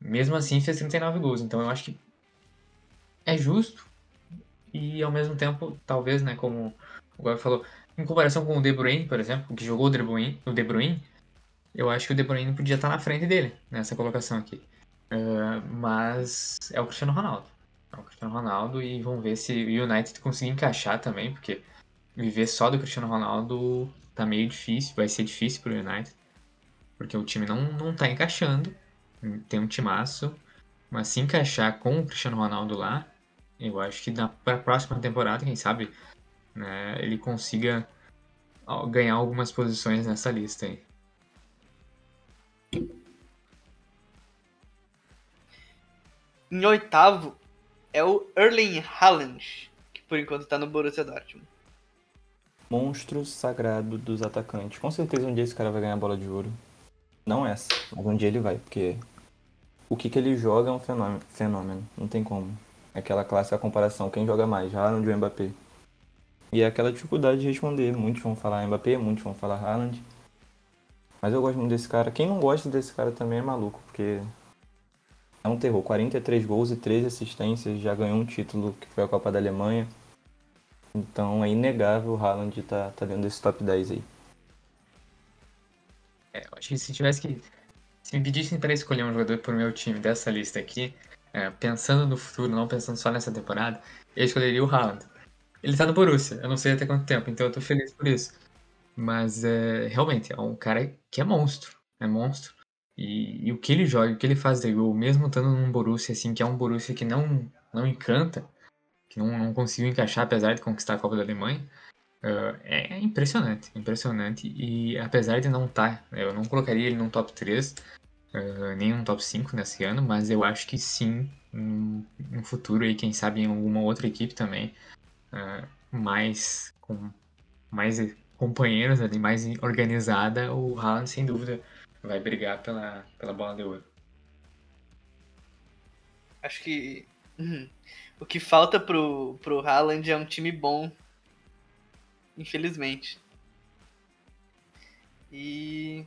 Mesmo assim, fez 39 gols. Então, eu acho que é justo e, ao mesmo tempo, talvez, né? Como o Gabi falou, em comparação com o De Bruyne, por exemplo, que jogou o De Bruyne, o De Bruyne eu acho que o De Bruyne podia estar na frente dele nessa colocação aqui. Uh, mas é o Cristiano Ronaldo o Cristiano Ronaldo e vamos ver se o United conseguir encaixar também, porque viver só do Cristiano Ronaldo tá meio difícil, vai ser difícil pro United, porque o time não, não tá encaixando, tem um timaço, mas se encaixar com o Cristiano Ronaldo lá, eu acho que na pra próxima temporada, quem sabe, né, ele consiga ganhar algumas posições nessa lista aí. Em oitavo, é o Erling Haaland, que por enquanto tá no Borussia Dortmund. Monstro sagrado dos atacantes. Com certeza um dia esse cara vai ganhar a bola de ouro. Não essa, mas um dia ele vai, porque o que, que ele joga é um fenômeno, fenômeno. Não tem como. Aquela clássica comparação. Quem joga mais, Haaland ou Mbappé? E é aquela dificuldade de responder. Muitos vão falar Mbappé, muitos vão falar Haaland. Mas eu gosto muito desse cara. Quem não gosta desse cara também é maluco, porque é um terror. 43 gols e 13 assistências, já ganhou um título que foi a Copa da Alemanha. Então é inegável o Haaland tá, tá dentro desse top 10 aí. É, eu acho que se tivesse que. Se me pedissem para escolher um jogador pro meu time dessa lista aqui, é, pensando no futuro, não pensando só nessa temporada, eu escolheria o Haaland. Ele tá no Borussia, eu não sei até quanto tempo, então eu tô feliz por isso. Mas é, realmente é um cara que é monstro. É monstro. E, e o que ele joga, o que ele faz de gol, mesmo estando num Borussia assim, que é um Borussia que não, não encanta, que não, não conseguiu encaixar apesar de conquistar a Copa da Alemanha, uh, é impressionante, impressionante. E apesar de não estar, tá, eu não colocaria ele num top 3, nem num top 5 nesse ano, mas eu acho que sim, no, no futuro aí, quem sabe em alguma outra equipe também, uh, mais com mais companheiros ali, mais organizada, o Haaland sem dúvida vai brigar pela, pela bola de ouro. Acho que uhum, o que falta pro, pro Haaland é um time bom. Infelizmente. E.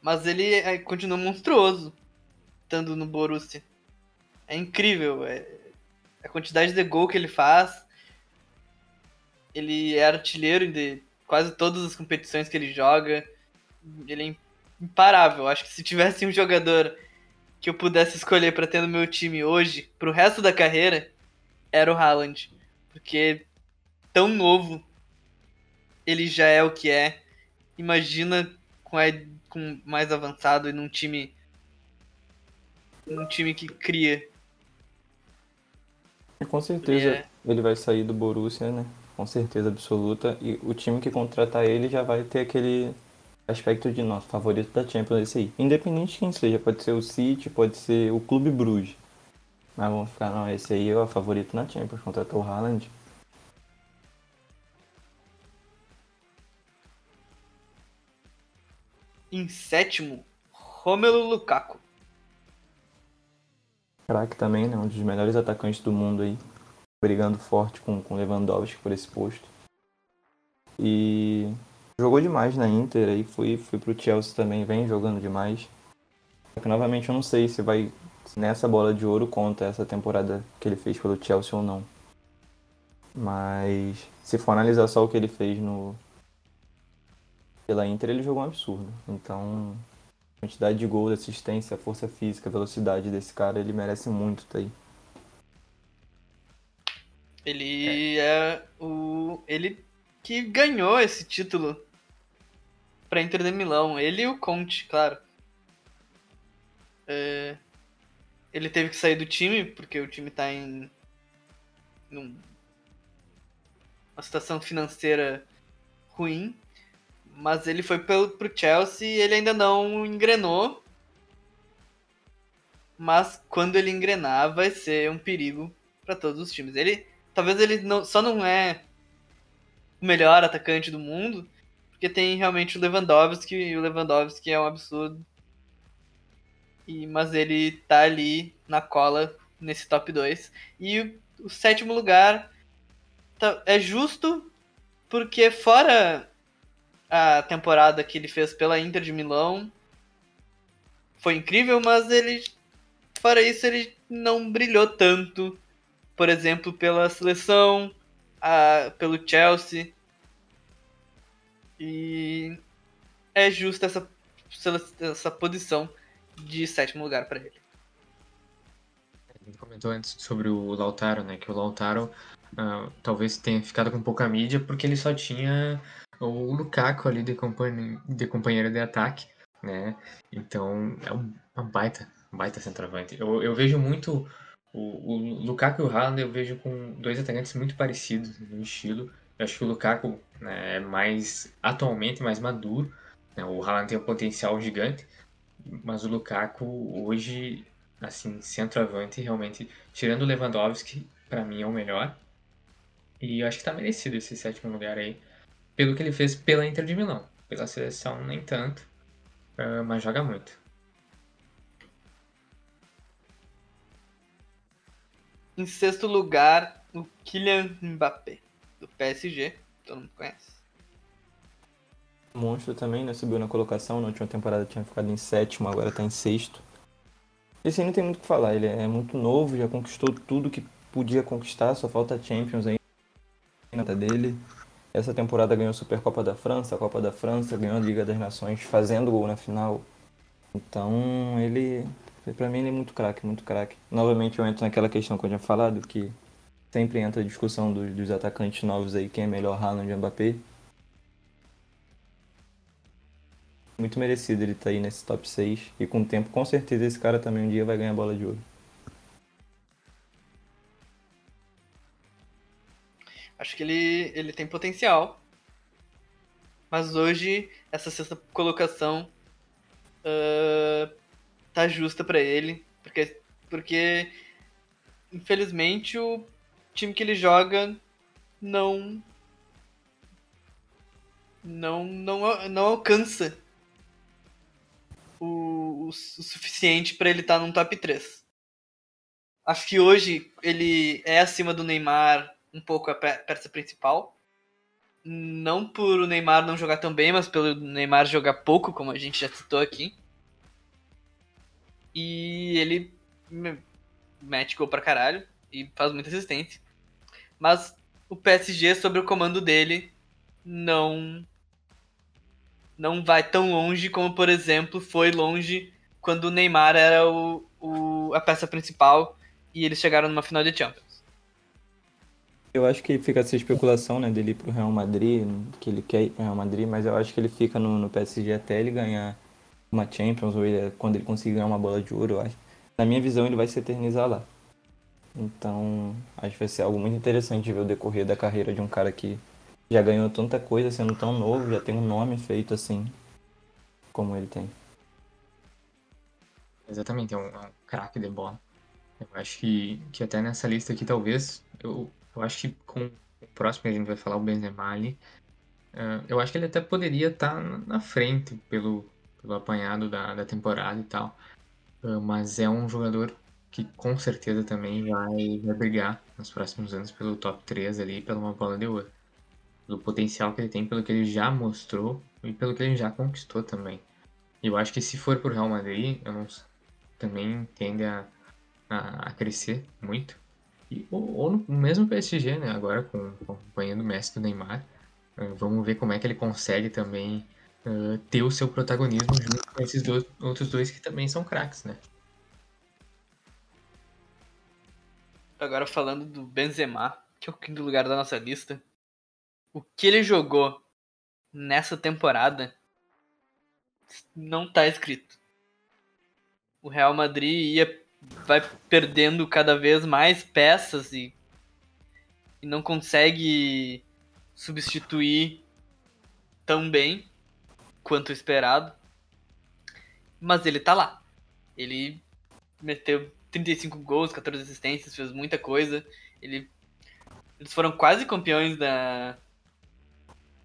Mas ele é, continua monstruoso estando no Borussia. É incrível. É... A quantidade de gol que ele faz. Ele é artilheiro de quase todas as competições que ele joga ele é imparável. Acho que se tivesse um jogador que eu pudesse escolher para ter no meu time hoje, pro resto da carreira, era o Haaland. Porque tão novo, ele já é o que é. Imagina com, a, mais avançado e num time num time que cria. E com certeza é. ele vai sair do Borussia, né? Com certeza absoluta. E o time que contratar ele já vai ter aquele aspecto de nosso favorito da Champions esse aí. Independente de quem seja, pode ser o City, pode ser o Clube Bruges. Mas vamos ficar, não, esse aí é o favorito na Champions, contratou o Haaland. Em sétimo, Romelu Lukaku. Crack também, né? Um dos melhores atacantes do mundo aí. Brigando forte com, com Lewandowski por esse posto. E Jogou demais na Inter, aí fui, fui pro Chelsea também, vem jogando demais. Só que novamente eu não sei se vai nessa bola de ouro conta essa temporada que ele fez pelo Chelsea ou não. Mas se for analisar só o que ele fez no pela Inter, ele jogou um absurdo. Então, a quantidade de gols, assistência, força física, velocidade desse cara, ele merece muito tá aí. Ele é o ele que ganhou esse título para Inter de Milão. Ele e o Conte, claro. É... Ele teve que sair do time, porque o time tá em. Num... uma situação financeira ruim. Mas ele foi pelo, pro Chelsea e ele ainda não engrenou. Mas quando ele engrenar, vai ser um perigo para todos os times. Ele. Talvez ele não, só não é o melhor atacante do mundo, porque tem realmente o Lewandowski, e o Lewandowski é um absurdo. E, mas ele tá ali na cola nesse top 2. E o, o sétimo lugar tá, é justo porque fora a temporada que ele fez pela Inter de Milão foi incrível, mas ele fora isso ele não brilhou tanto, por exemplo, pela seleção, a, pelo Chelsea. E é justa essa, essa posição de sétimo lugar para ele. Gente comentou antes sobre o Lautaro, né? Que o Lautaro uh, talvez tenha ficado com pouca mídia porque ele só tinha o Lukaku ali de, companhia, de companheiro de ataque, né? Então é um, uma baita, baita centroavante. Eu, eu vejo muito o, o Lukaku e o Haaland, eu vejo com dois atacantes muito parecidos no estilo. Eu acho que o Lukaku né, é mais atualmente mais maduro. Né? O Haaland tem um potencial gigante, mas o Lukaku hoje, assim, centroavante, realmente, tirando o Lewandowski, para mim é o melhor. E eu acho que tá merecido esse sétimo lugar aí, pelo que ele fez pela Inter de Milão. Pela seleção, nem tanto, uh, mas joga muito. Em sexto lugar, o Kylian Mbappé do PSG, todo mundo conhece. Monstro também, né? Subiu na colocação, na última temporada tinha ficado em sétimo, agora tá em sexto. Esse aí não tem muito o que falar, ele é muito novo, já conquistou tudo que podia conquistar, só falta Champions aí nota dele. Essa temporada ganhou a Supercopa da França, a Copa da França, ganhou a Liga das Nações fazendo gol na final. Então ele, para mim, ele é muito craque, muito craque. Novamente eu entro naquela questão que eu tinha falado, que sempre entra a discussão dos, dos atacantes novos aí, quem é melhor, Haaland e Mbappé. Muito merecido ele estar tá aí nesse top 6. E com o tempo, com certeza, esse cara também um dia vai ganhar a bola de ouro. Acho que ele, ele tem potencial. Mas hoje, essa sexta colocação uh, tá justa para ele. Porque, porque, infelizmente, o time que ele joga não. Não, não, não alcança o, o, o suficiente para ele estar tá num top 3. Acho que hoje ele é acima do Neymar um pouco a peça principal. Não por o Neymar não jogar tão bem, mas pelo Neymar jogar pouco, como a gente já citou aqui. E ele mete gol pra caralho e faz muita assistência. Mas o PSG, sob o comando dele, não não vai tão longe como, por exemplo, foi longe quando o Neymar era o, o, a peça principal e eles chegaram numa final de Champions. Eu acho que fica essa especulação, né, dele ir pro Real Madrid, que ele quer ir pro Real Madrid, mas eu acho que ele fica no, no PSG até ele ganhar uma Champions, ou ele, quando ele conseguir ganhar uma bola de ouro, eu acho. Na minha visão, ele vai se eternizar lá. Então, acho que vai ser algo muito interessante ver o decorrer da carreira de um cara que já ganhou tanta coisa sendo tão novo, já tem um nome feito assim, como ele tem. Exatamente, é um, é um craque de bola. Eu acho que, que até nessa lista aqui, talvez, eu, eu acho que com o próximo que a gente vai falar, o Benzema ali, uh, eu acho que ele até poderia estar tá na frente pelo, pelo apanhado da, da temporada e tal. Uh, mas é um jogador que com certeza também vai, vai brigar nos próximos anos pelo top 3 ali, pela uma bola de ouro. Pelo potencial que ele tem, pelo que ele já mostrou e pelo que ele já conquistou também. Eu acho que se for pro Real Madrid, eu não, também tende a, a, a crescer muito. E, ou, ou, no mesmo PSG, né? Agora com, com a companhia do Messi do Neymar. Uh, vamos ver como é que ele consegue também uh, ter o seu protagonismo junto com esses dois, outros dois que também são craques, né? Agora falando do Benzema, que é o quinto lugar da nossa lista. O que ele jogou nessa temporada não tá escrito. O Real Madrid ia vai perdendo cada vez mais peças e, e não consegue substituir tão bem quanto esperado. Mas ele tá lá. Ele meteu 35 gols, 14 assistências, fez muita coisa. Ele, eles foram quase campeões da,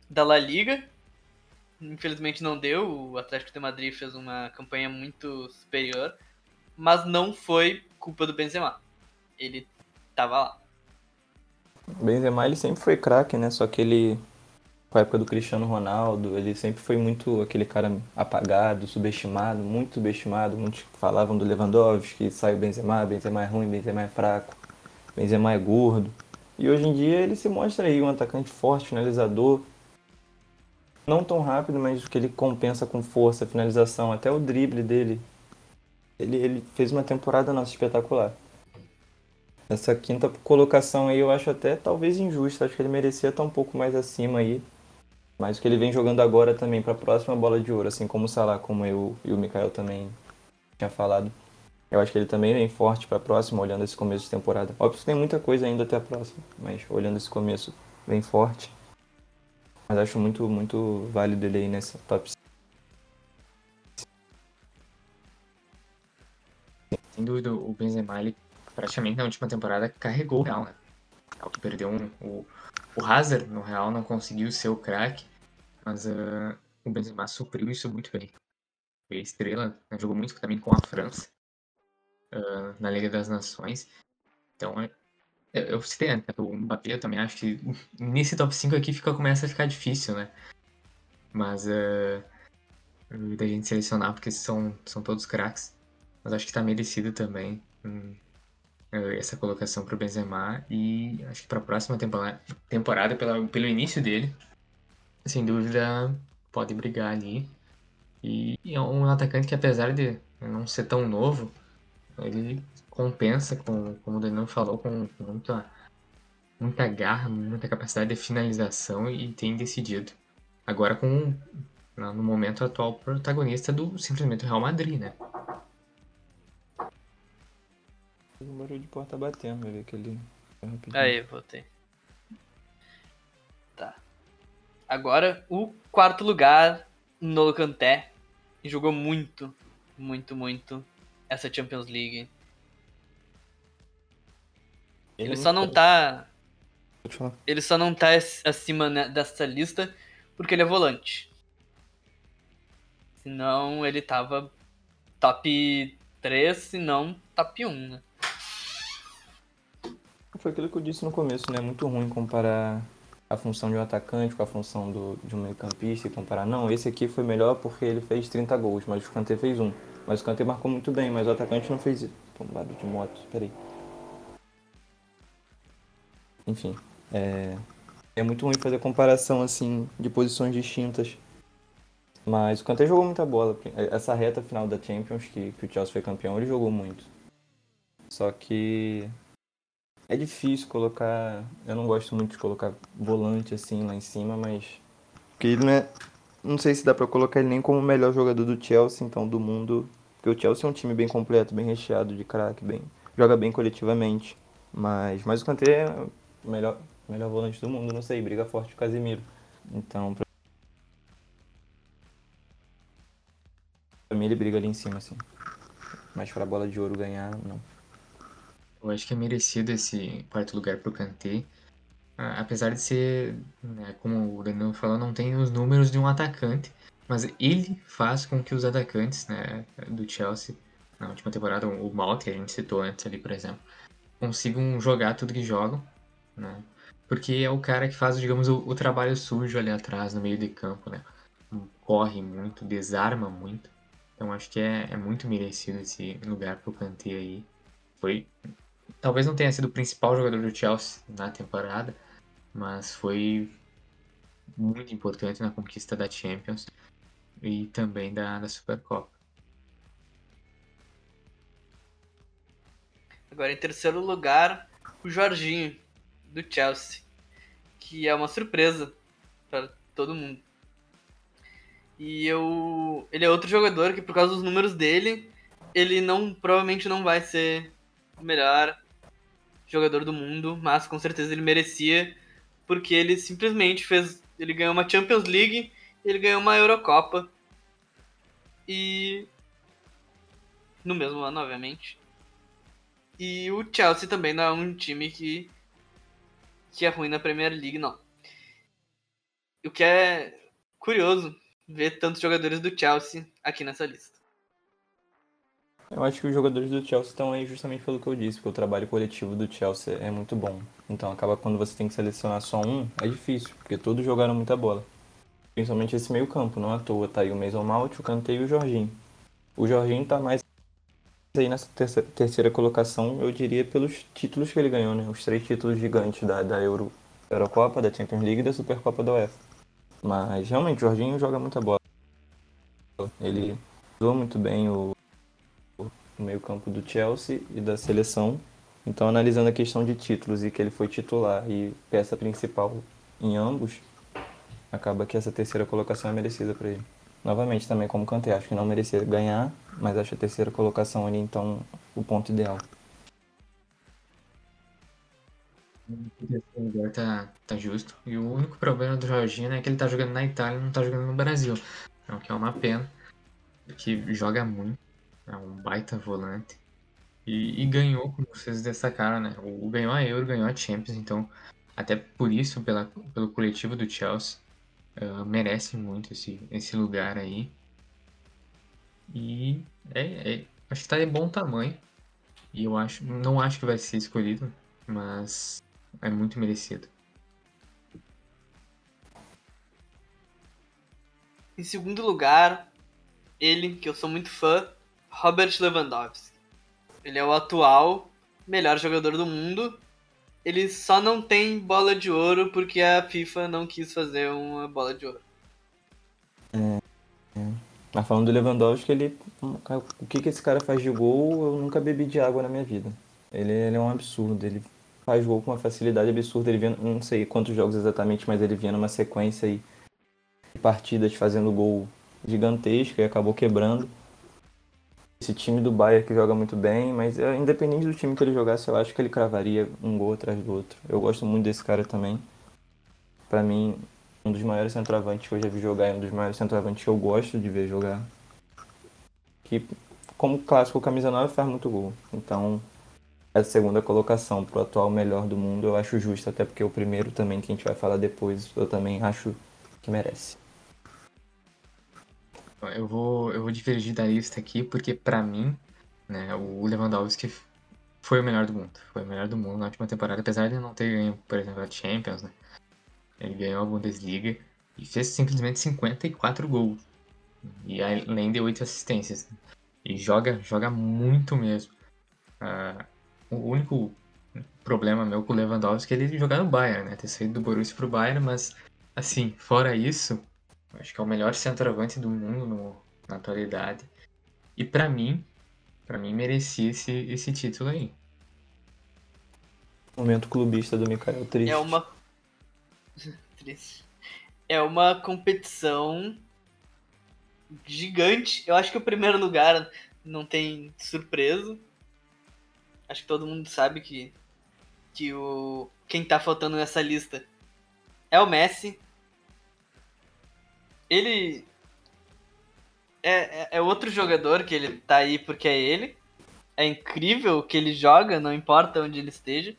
da La Liga. Infelizmente não deu. O Atlético de Madrid fez uma campanha muito superior mas não foi culpa do Benzema. Ele tava lá. O Benzema ele sempre foi craque, né? Só que ele, com a época do Cristiano Ronaldo, ele sempre foi muito aquele cara apagado, subestimado, muito subestimado. Muitos falavam do Lewandowski, sai o Benzema, Benzema é ruim, Benzema é fraco, Benzema é gordo. E hoje em dia ele se mostra aí um atacante forte, finalizador. Não tão rápido, mas que ele compensa com força, finalização, até o drible dele ele, ele fez uma temporada nossa espetacular. Essa quinta colocação aí eu acho até talvez injusta. Acho que ele merecia estar um pouco mais acima aí. Mas o que ele vem jogando agora também para a próxima bola de ouro, assim como o Salah, como eu e o Mikael também tinha falado. Eu acho que ele também vem forte para a próxima, olhando esse começo de temporada. Óbvio que tem muita coisa ainda até a próxima, mas olhando esse começo, vem forte. Mas acho muito, muito válido ele aí nessa top sem dúvida, o Benzema, ele praticamente na última temporada carregou o Real, né? que perdeu um, o, o Hazard no Real, não conseguiu ser o craque, mas uh, o Benzema supriu isso muito bem. Foi estrela, né? jogou muito também com a França uh, na Liga das Nações. Então, é, eu, eu citei né, o Mbappé, eu também acho que nesse top 5 aqui fica, começa a ficar difícil, né? Mas uh, da gente selecionar, porque são, são todos craques mas acho que está merecido também hum, é, essa colocação para o Benzema e acho que para a próxima temporada, temporada pela, pelo início dele, sem dúvida pode brigar ali. E, é um atacante que apesar de não ser tão novo, ele compensa, com, como o Danilo falou, com, com muita, muita garra, muita capacidade de finalização e tem decidido. Agora com no momento atual protagonista do simplesmente Real Madrid, né? O barulho de porta batendo, ver aquele. Aí, voltei. Tá. Agora, o quarto lugar, Nolo Kanté, jogou muito, muito, muito essa Champions League. Ele, ele só não tá. Ele só não tá acima dessa lista porque ele é volante. Senão ele tava top 3, se não top 1, né? Foi aquilo que eu disse no começo, né? É muito ruim comparar a função de um atacante com a função do, de um meio-campista e comparar. Não, esse aqui foi melhor porque ele fez 30 gols, mas o Kanté fez um. Mas o Kanté marcou muito bem, mas o atacante não fez isso. Tombado de moto, peraí. Enfim, é... é muito ruim fazer comparação assim de posições distintas. Mas o Kanté jogou muita bola. Essa reta final da Champions, que, que o Chelsea foi campeão, ele jogou muito. Só que é difícil colocar. Eu não gosto muito de colocar volante assim lá em cima, mas. Porque ele não é. Não sei se dá pra colocar ele nem como o melhor jogador do Chelsea, então, do mundo. Porque o Chelsea é um time bem completo, bem recheado de craque, bem. Joga bem coletivamente. Mas, mas o Kanté é o melhor, melhor volante do mundo, não sei, briga forte com o Casemiro. Então, pra mim ele briga ali em cima, assim. Mas pra bola de ouro ganhar, não. Eu acho que é merecido esse quarto lugar pro Kanté. Apesar de ser, né, como o Danilo falou, não tem os números de um atacante, mas ele faz com que os atacantes né, do Chelsea, na última temporada, o Malt, que a gente citou antes ali, por exemplo, consigam jogar tudo que jogam, né? Porque é o cara que faz, digamos, o, o trabalho sujo ali atrás, no meio de campo, né? Corre muito, desarma muito. Então acho que é, é muito merecido esse lugar pro Kanté aí. Foi talvez não tenha sido o principal jogador do Chelsea na temporada, mas foi muito importante na conquista da Champions e também da, da Supercopa. Agora em terceiro lugar, o Jorginho do Chelsea, que é uma surpresa para todo mundo. E eu, ele é outro jogador que por causa dos números dele, ele não provavelmente não vai ser melhor jogador do mundo, mas com certeza ele merecia, porque ele simplesmente fez. Ele ganhou uma Champions League, ele ganhou uma Eurocopa. E. No mesmo ano, obviamente. E o Chelsea também não é um time que. que é ruim na Premier League, não. O que é curioso ver tantos jogadores do Chelsea aqui nessa lista. Eu acho que os jogadores do Chelsea estão aí justamente pelo que eu disse, porque o trabalho coletivo do Chelsea é muito bom. Então acaba quando você tem que selecionar só um, é difícil, porque todos jogaram muita bola. Principalmente esse meio campo, não à toa. Tá aí o Mason Mount, o Kanté e o Jorginho. O Jorginho tá mais aí nessa terceira, terceira colocação, eu diria, pelos títulos que ele ganhou, né? Os três títulos gigantes da, da Euro, Eurocopa, da Champions League e da Supercopa da UEFA. Mas realmente, o Jorginho joga muita bola. Ele usou muito bem o, no meio-campo do Chelsea e da seleção. Então, analisando a questão de títulos e que ele foi titular e peça principal em ambos, acaba que essa terceira colocação é merecida para ele. Novamente, também como Kanté, acho que não merecia ganhar, mas acho a terceira colocação ali, então, o ponto ideal. O lugar tá, tá justo. E o único problema do Jorginho é que ele tá jogando na Itália e não tá jogando no Brasil. Então, que é uma pena. Porque joga muito é um baita volante. E, e, ganhou, como vocês destacaram, né? O, ganhou a Euro, ganhou a Champions, então, até por isso, pela, pelo coletivo do Chelsea, uh, merece muito esse, esse lugar aí. E é, é, acho que tá de bom tamanho. E eu acho, não acho que vai ser escolhido, mas é muito merecido. Em segundo lugar, ele, que eu sou muito fã, Robert Lewandowski. Ele é o atual melhor jogador do mundo. Ele só não tem bola de ouro porque a FIFA não quis fazer uma bola de ouro. É, é. Mas falando do Lewandowski, ele. O que, que esse cara faz de gol, eu nunca bebi de água na minha vida. Ele, ele é um absurdo. Ele faz gol com uma facilidade absurda. Ele vinha, não sei quantos jogos exatamente, mas ele vinha numa sequência e partidas fazendo gol gigantesco e acabou quebrando. Esse time do Bayern que joga muito bem, mas é, independente do time que ele jogasse, eu acho que ele cravaria um gol atrás do outro. Eu gosto muito desse cara também. Para mim, um dos maiores centroavantes que eu já vi jogar e um dos maiores centroavantes que eu gosto de ver jogar. Que, como clássico, camisa 9 faz muito gol. Então, a segunda colocação pro atual melhor do mundo eu acho justo, até porque o primeiro também, que a gente vai falar depois, eu também acho que merece. Eu vou, eu vou divergir da lista aqui, porque para mim, né, o Lewandowski foi o melhor do mundo. Foi o melhor do mundo na última temporada, apesar de não ter ganho, por exemplo, a Champions, né? Ele ganhou a Bundesliga e fez simplesmente 54 gols. E além de 8 assistências. E joga, joga muito mesmo. Uh, o único problema meu com o Lewandowski é ele jogar no Bayern, né? Ter saído do Borussia pro Bayern, mas assim, fora isso, acho que é o melhor centroavante do mundo no, na atualidade. E para mim, para mim merecia esse, esse título aí. Momento clubista do Mikael triste. É uma triste. É uma competição gigante. Eu acho que o primeiro lugar não tem surpresa. Acho que todo mundo sabe que, que o quem tá faltando nessa lista é o Messi. Ele é, é, é outro jogador que ele tá aí porque é ele. É incrível que ele joga, não importa onde ele esteja.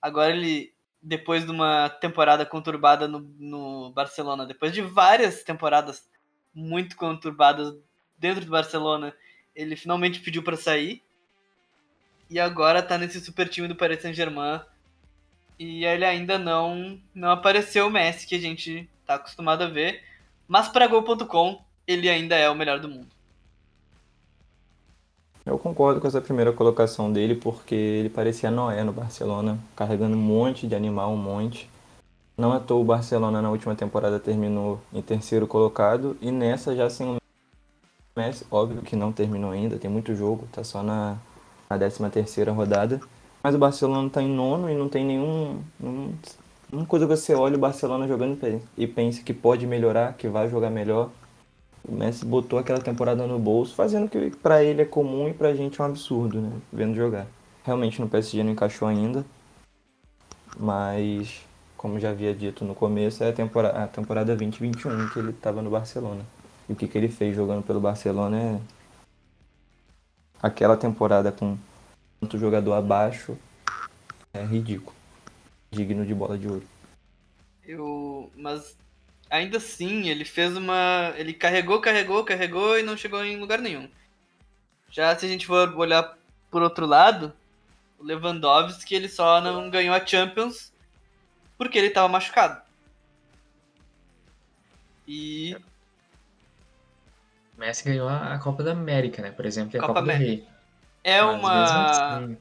Agora ele, depois de uma temporada conturbada no, no Barcelona, depois de várias temporadas muito conturbadas dentro do Barcelona, ele finalmente pediu para sair e agora tá nesse super time do Paris Saint-Germain. E ele ainda não não apareceu o Messi que a gente tá acostumado a ver, mas para gol.com ele ainda é o melhor do mundo. Eu concordo com essa primeira colocação dele, porque ele parecia Noé no Barcelona, carregando um monte de animal, um monte. Não à toa o Barcelona na última temporada terminou em terceiro colocado, e nessa já sem o Messi, óbvio que não terminou ainda, tem muito jogo, tá só na a 13 terceira rodada. Mas o Barcelona está em nono e não tem nenhum, nenhum uma coisa que você olha o Barcelona jogando e pensa que pode melhorar, que vai jogar melhor. O Messi botou aquela temporada no bolso, fazendo que para ele é comum e pra gente é um absurdo, né? Vendo jogar. Realmente no PSG não encaixou ainda, mas como já havia dito no começo, é a temporada, a temporada 2021 que ele estava no Barcelona. E o que, que ele fez jogando pelo Barcelona é aquela temporada com tanto jogador abaixo é ridículo. Digno de bola de ouro. Eu. Mas ainda assim, ele fez uma. Ele carregou, carregou, carregou e não chegou em lugar nenhum. Já se a gente for olhar por outro lado, o Lewandowski ele só não ganhou a Champions porque ele estava machucado. E Messi ganhou a Copa da América, né? Por exemplo, e a Copa, Copa do Rei. É Mas uma assim...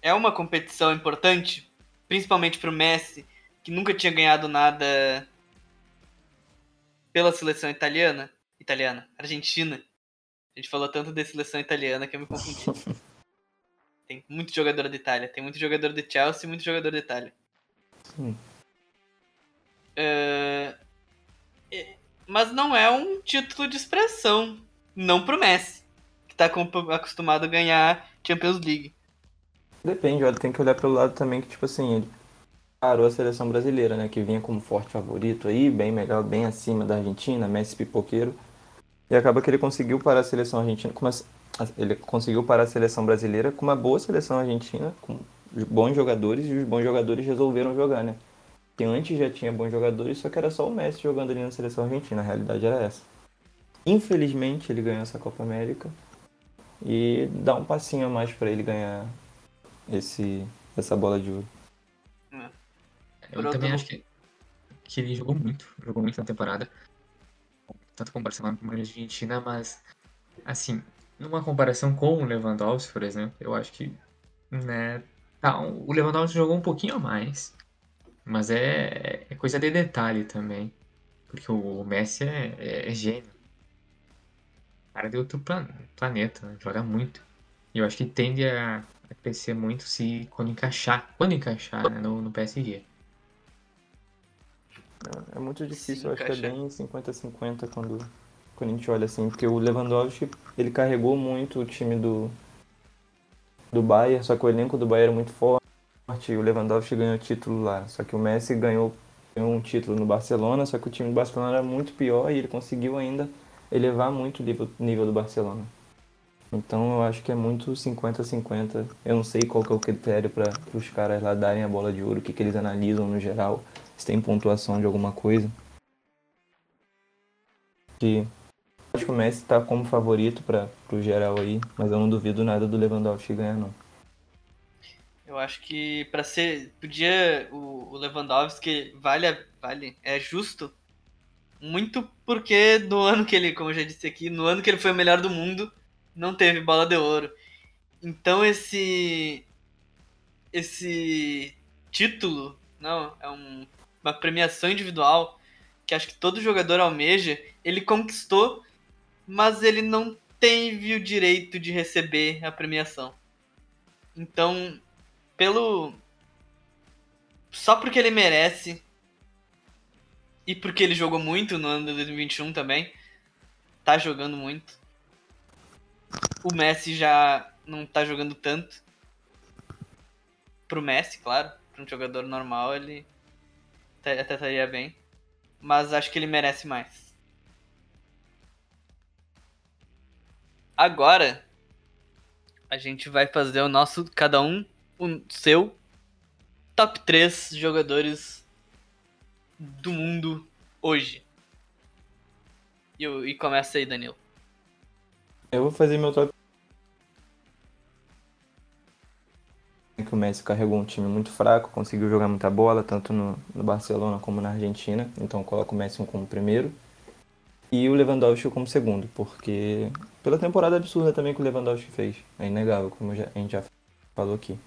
é uma competição importante, principalmente para o Messi, que nunca tinha ganhado nada pela seleção italiana, italiana, argentina. A gente falou tanto da seleção italiana que eu me confundi. tem muito jogador da Itália, tem muito jogador de Chelsea e muito jogador da Itália. Sim. Uh, mas não é um título de expressão. Não pro Messi, que tá acostumado a ganhar Champions League. Depende, olha, tem que olhar pelo lado também que, tipo assim, ele parou a seleção brasileira, né? Que vinha como forte favorito aí, bem melhor, bem acima da Argentina, Messi pipoqueiro. E acaba que ele conseguiu parar a seleção argentina, com ele conseguiu parar a seleção brasileira com uma boa seleção argentina, com bons jogadores, e os bons jogadores resolveram jogar, né? que antes já tinha bons jogadores, só que era só o Messi jogando ali na seleção argentina, a realidade era essa. Infelizmente ele ganhou essa Copa América e dá um passinho a mais para ele ganhar esse, essa bola de ouro. É. Eu também acho que, que ele jogou muito, jogou muito na temporada, tanto com o Barcelona como a Argentina, mas assim, numa comparação com o Lewandowski, por exemplo, eu acho que né, tá, o Lewandowski jogou um pouquinho a mais, mas é, é coisa de detalhe também. Porque o Messi é, é, é gênio. Cara de outro plan planeta, né? joga muito. E eu acho que tende a crescer muito se quando encaixar, quando encaixar né? no, no PSG. É, é muito difícil, eu acho que é bem 50-50 quando, quando a gente olha assim, porque o Lewandowski, ele carregou muito o time do, do Bayern, só que o elenco do Bayern era muito forte, e o Lewandowski ganhou título lá, só que o Messi ganhou, ganhou um título no Barcelona, só que o time do Barcelona era muito pior e ele conseguiu ainda elevar muito o nível, nível do Barcelona. Então eu acho que é muito 50-50. Eu não sei qual é o critério para os caras lá darem a bola de ouro, o que, que eles analisam no geral, se tem pontuação de alguma coisa. Que acho que o Messi tá como favorito para o geral aí, mas eu não duvido nada do Lewandowski ganhar não. Eu acho que pra ser. Podia. O, o Lewandowski vale, vale. É justo. Muito porque no ano que ele, como eu já disse aqui, no ano que ele foi o melhor do mundo, não teve bola de ouro. Então esse. Esse título, não, é um- uma premiação individual que acho que todo jogador almeja, ele conquistou, mas ele não teve o direito de receber a premiação. Então, pelo. Só porque ele merece. E porque ele jogou muito no ano de 2021 também. Tá jogando muito. O Messi já não tá jogando tanto. Pro Messi, claro. Pra um jogador normal, ele tá- até estaria bem. Mas acho que ele merece mais. Agora, a gente vai fazer o nosso, cada um, o seu top 3 jogadores do mundo hoje. E, e começa aí, Danilo. Eu vou fazer meu top. Que o Messi carregou um time muito fraco, conseguiu jogar muita bola, tanto no, no Barcelona como na Argentina. Então coloco o Messi como primeiro. E o Lewandowski como segundo, porque pela temporada absurda também que o Lewandowski fez. É inegável, como já- a gente já falou aqui.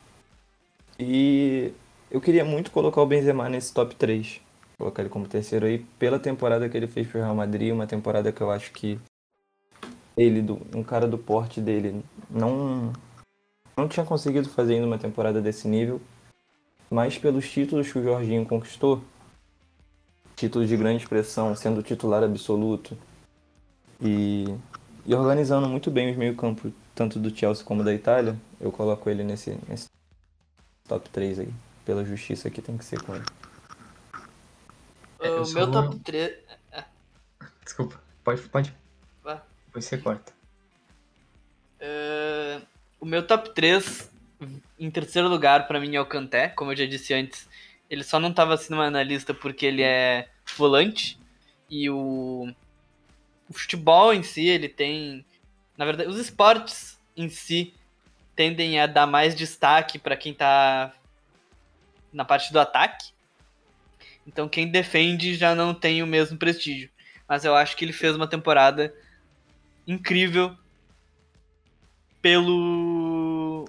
E eu queria muito colocar o Benzema nesse top 3. Colocar ele como terceiro aí, pela temporada que ele fez pro Real Madrid, uma temporada que eu acho que ele, do- um cara do porte dele, não, não tinha conseguido fazer ainda uma temporada desse nível, mas pelos títulos que o Jorginho conquistou, títulos de grande expressão, sendo titular absoluto e, e organizando muito bem os meio-campo, tanto do Chelsea como da Itália, eu coloco ele nesse, nesse top 3 aí. Pela justiça que tem que ser com ele. É, o meu vou- top 3. Desculpa, pode, pode. Depois você corta. É, o meu top 3, em terceiro lugar, pra mim é o Kanté, como eu já disse antes. Ele só não tava assim numa lista porque ele é volante. E o, o futebol em si, ele tem. Na verdade, os esportes em si tendem a dar mais destaque pra quem tá na parte do ataque. Então quem defende já não tem o mesmo prestígio. Mas eu acho que ele fez uma temporada incrível pelo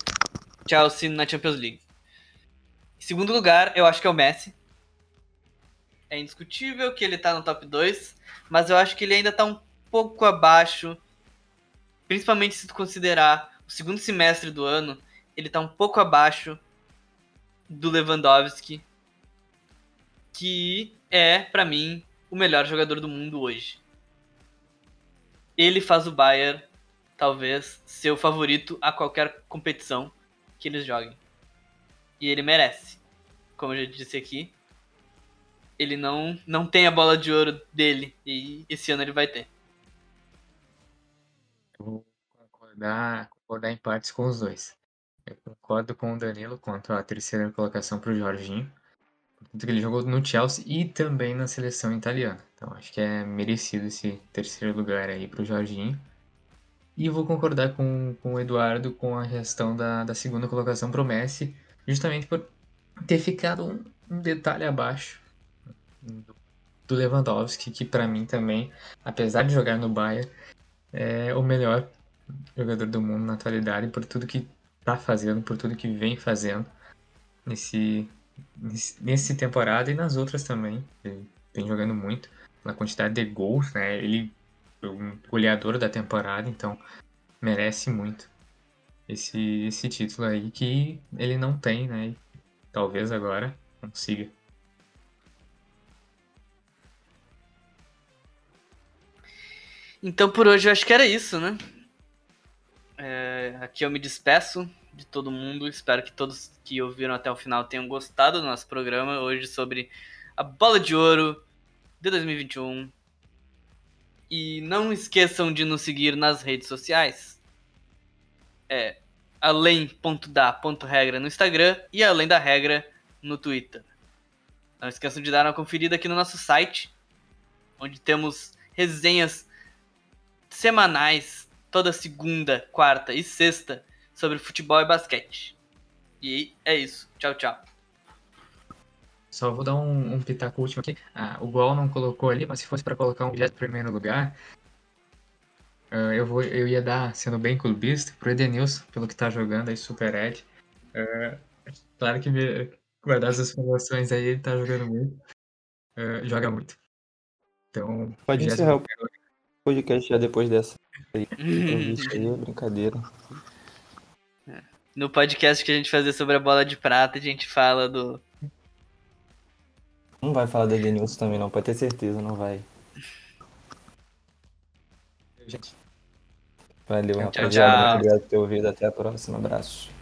Chelsea na Champions League. Em segundo lugar, eu acho que é o Messi. É indiscutível que ele tá no top 2, mas eu acho que ele ainda tá um pouco abaixo, principalmente se tu considerar o segundo semestre do ano, ele tá um pouco abaixo do Lewandowski, que é, pra mim, o melhor jogador do mundo hoje. Ele faz o Bayern talvez ser o favorito a qualquer competição que eles joguem. E ele merece. Como eu já disse aqui, ele não, não tem a bola de ouro dele e esse ano ele vai ter. Vou concordar, concordar em partes com os dois. Eu concordo com o Danilo quanto à terceira colocação para o Jorginho. Que ele jogou no Chelsea e também na seleção italiana. Então acho que é merecido esse terceiro lugar aí para o Jorginho. E vou concordar com, com o Eduardo com a questão da, da segunda colocação para o Messi, justamente por ter ficado um, um detalhe abaixo do, do Lewandowski, que para mim também, apesar de jogar no Bayern, é o melhor jogador do mundo na atualidade por tudo que tá fazendo, por tudo que vem fazendo nesse, nessa temporada e nas outras também. Ele vem jogando muito. Na quantidade de gols, né? Ele é um goleador da temporada, então merece muito esse, esse título aí que ele não tem, né? E talvez agora consiga. Então por hoje eu acho que era isso, né? É, aqui eu me despeço de todo mundo. Espero que todos que ouviram até o final tenham gostado do nosso programa hoje sobre a bola de ouro de 2021. E não esqueçam de nos seguir nas redes sociais. É além.da.regra no Instagram e além da regra no Twitter. Não esqueçam de dar uma conferida aqui no nosso site, onde temos resenhas semanais toda segunda, quarta e sexta sobre futebol e basquete. E é isso. Tchau, tchau. Só vou dar um, um pitaco último aqui. Ah, o Gol não colocou ali, mas se fosse para colocar um direto em primeiro lugar, uh, eu, vou, eu ia dar, sendo bem clubista, pro Edenilson, pelo que tá jogando aí, Super Ed. Uh, claro que me, guardar essas informações aí, ele tá jogando muito. Uh, joga muito. Então. Pode encerrar o podcast já depois dessa. Aí, aí brincadeira. No podcast que a gente fazer sobre a bola de prata, a gente fala do. Não vai falar da Denilson também, não, pode ter certeza, não vai. Valeu, tchau, rapaziada. Tchau. Muito obrigado por ter ouvido. Até a próxima. Abraço.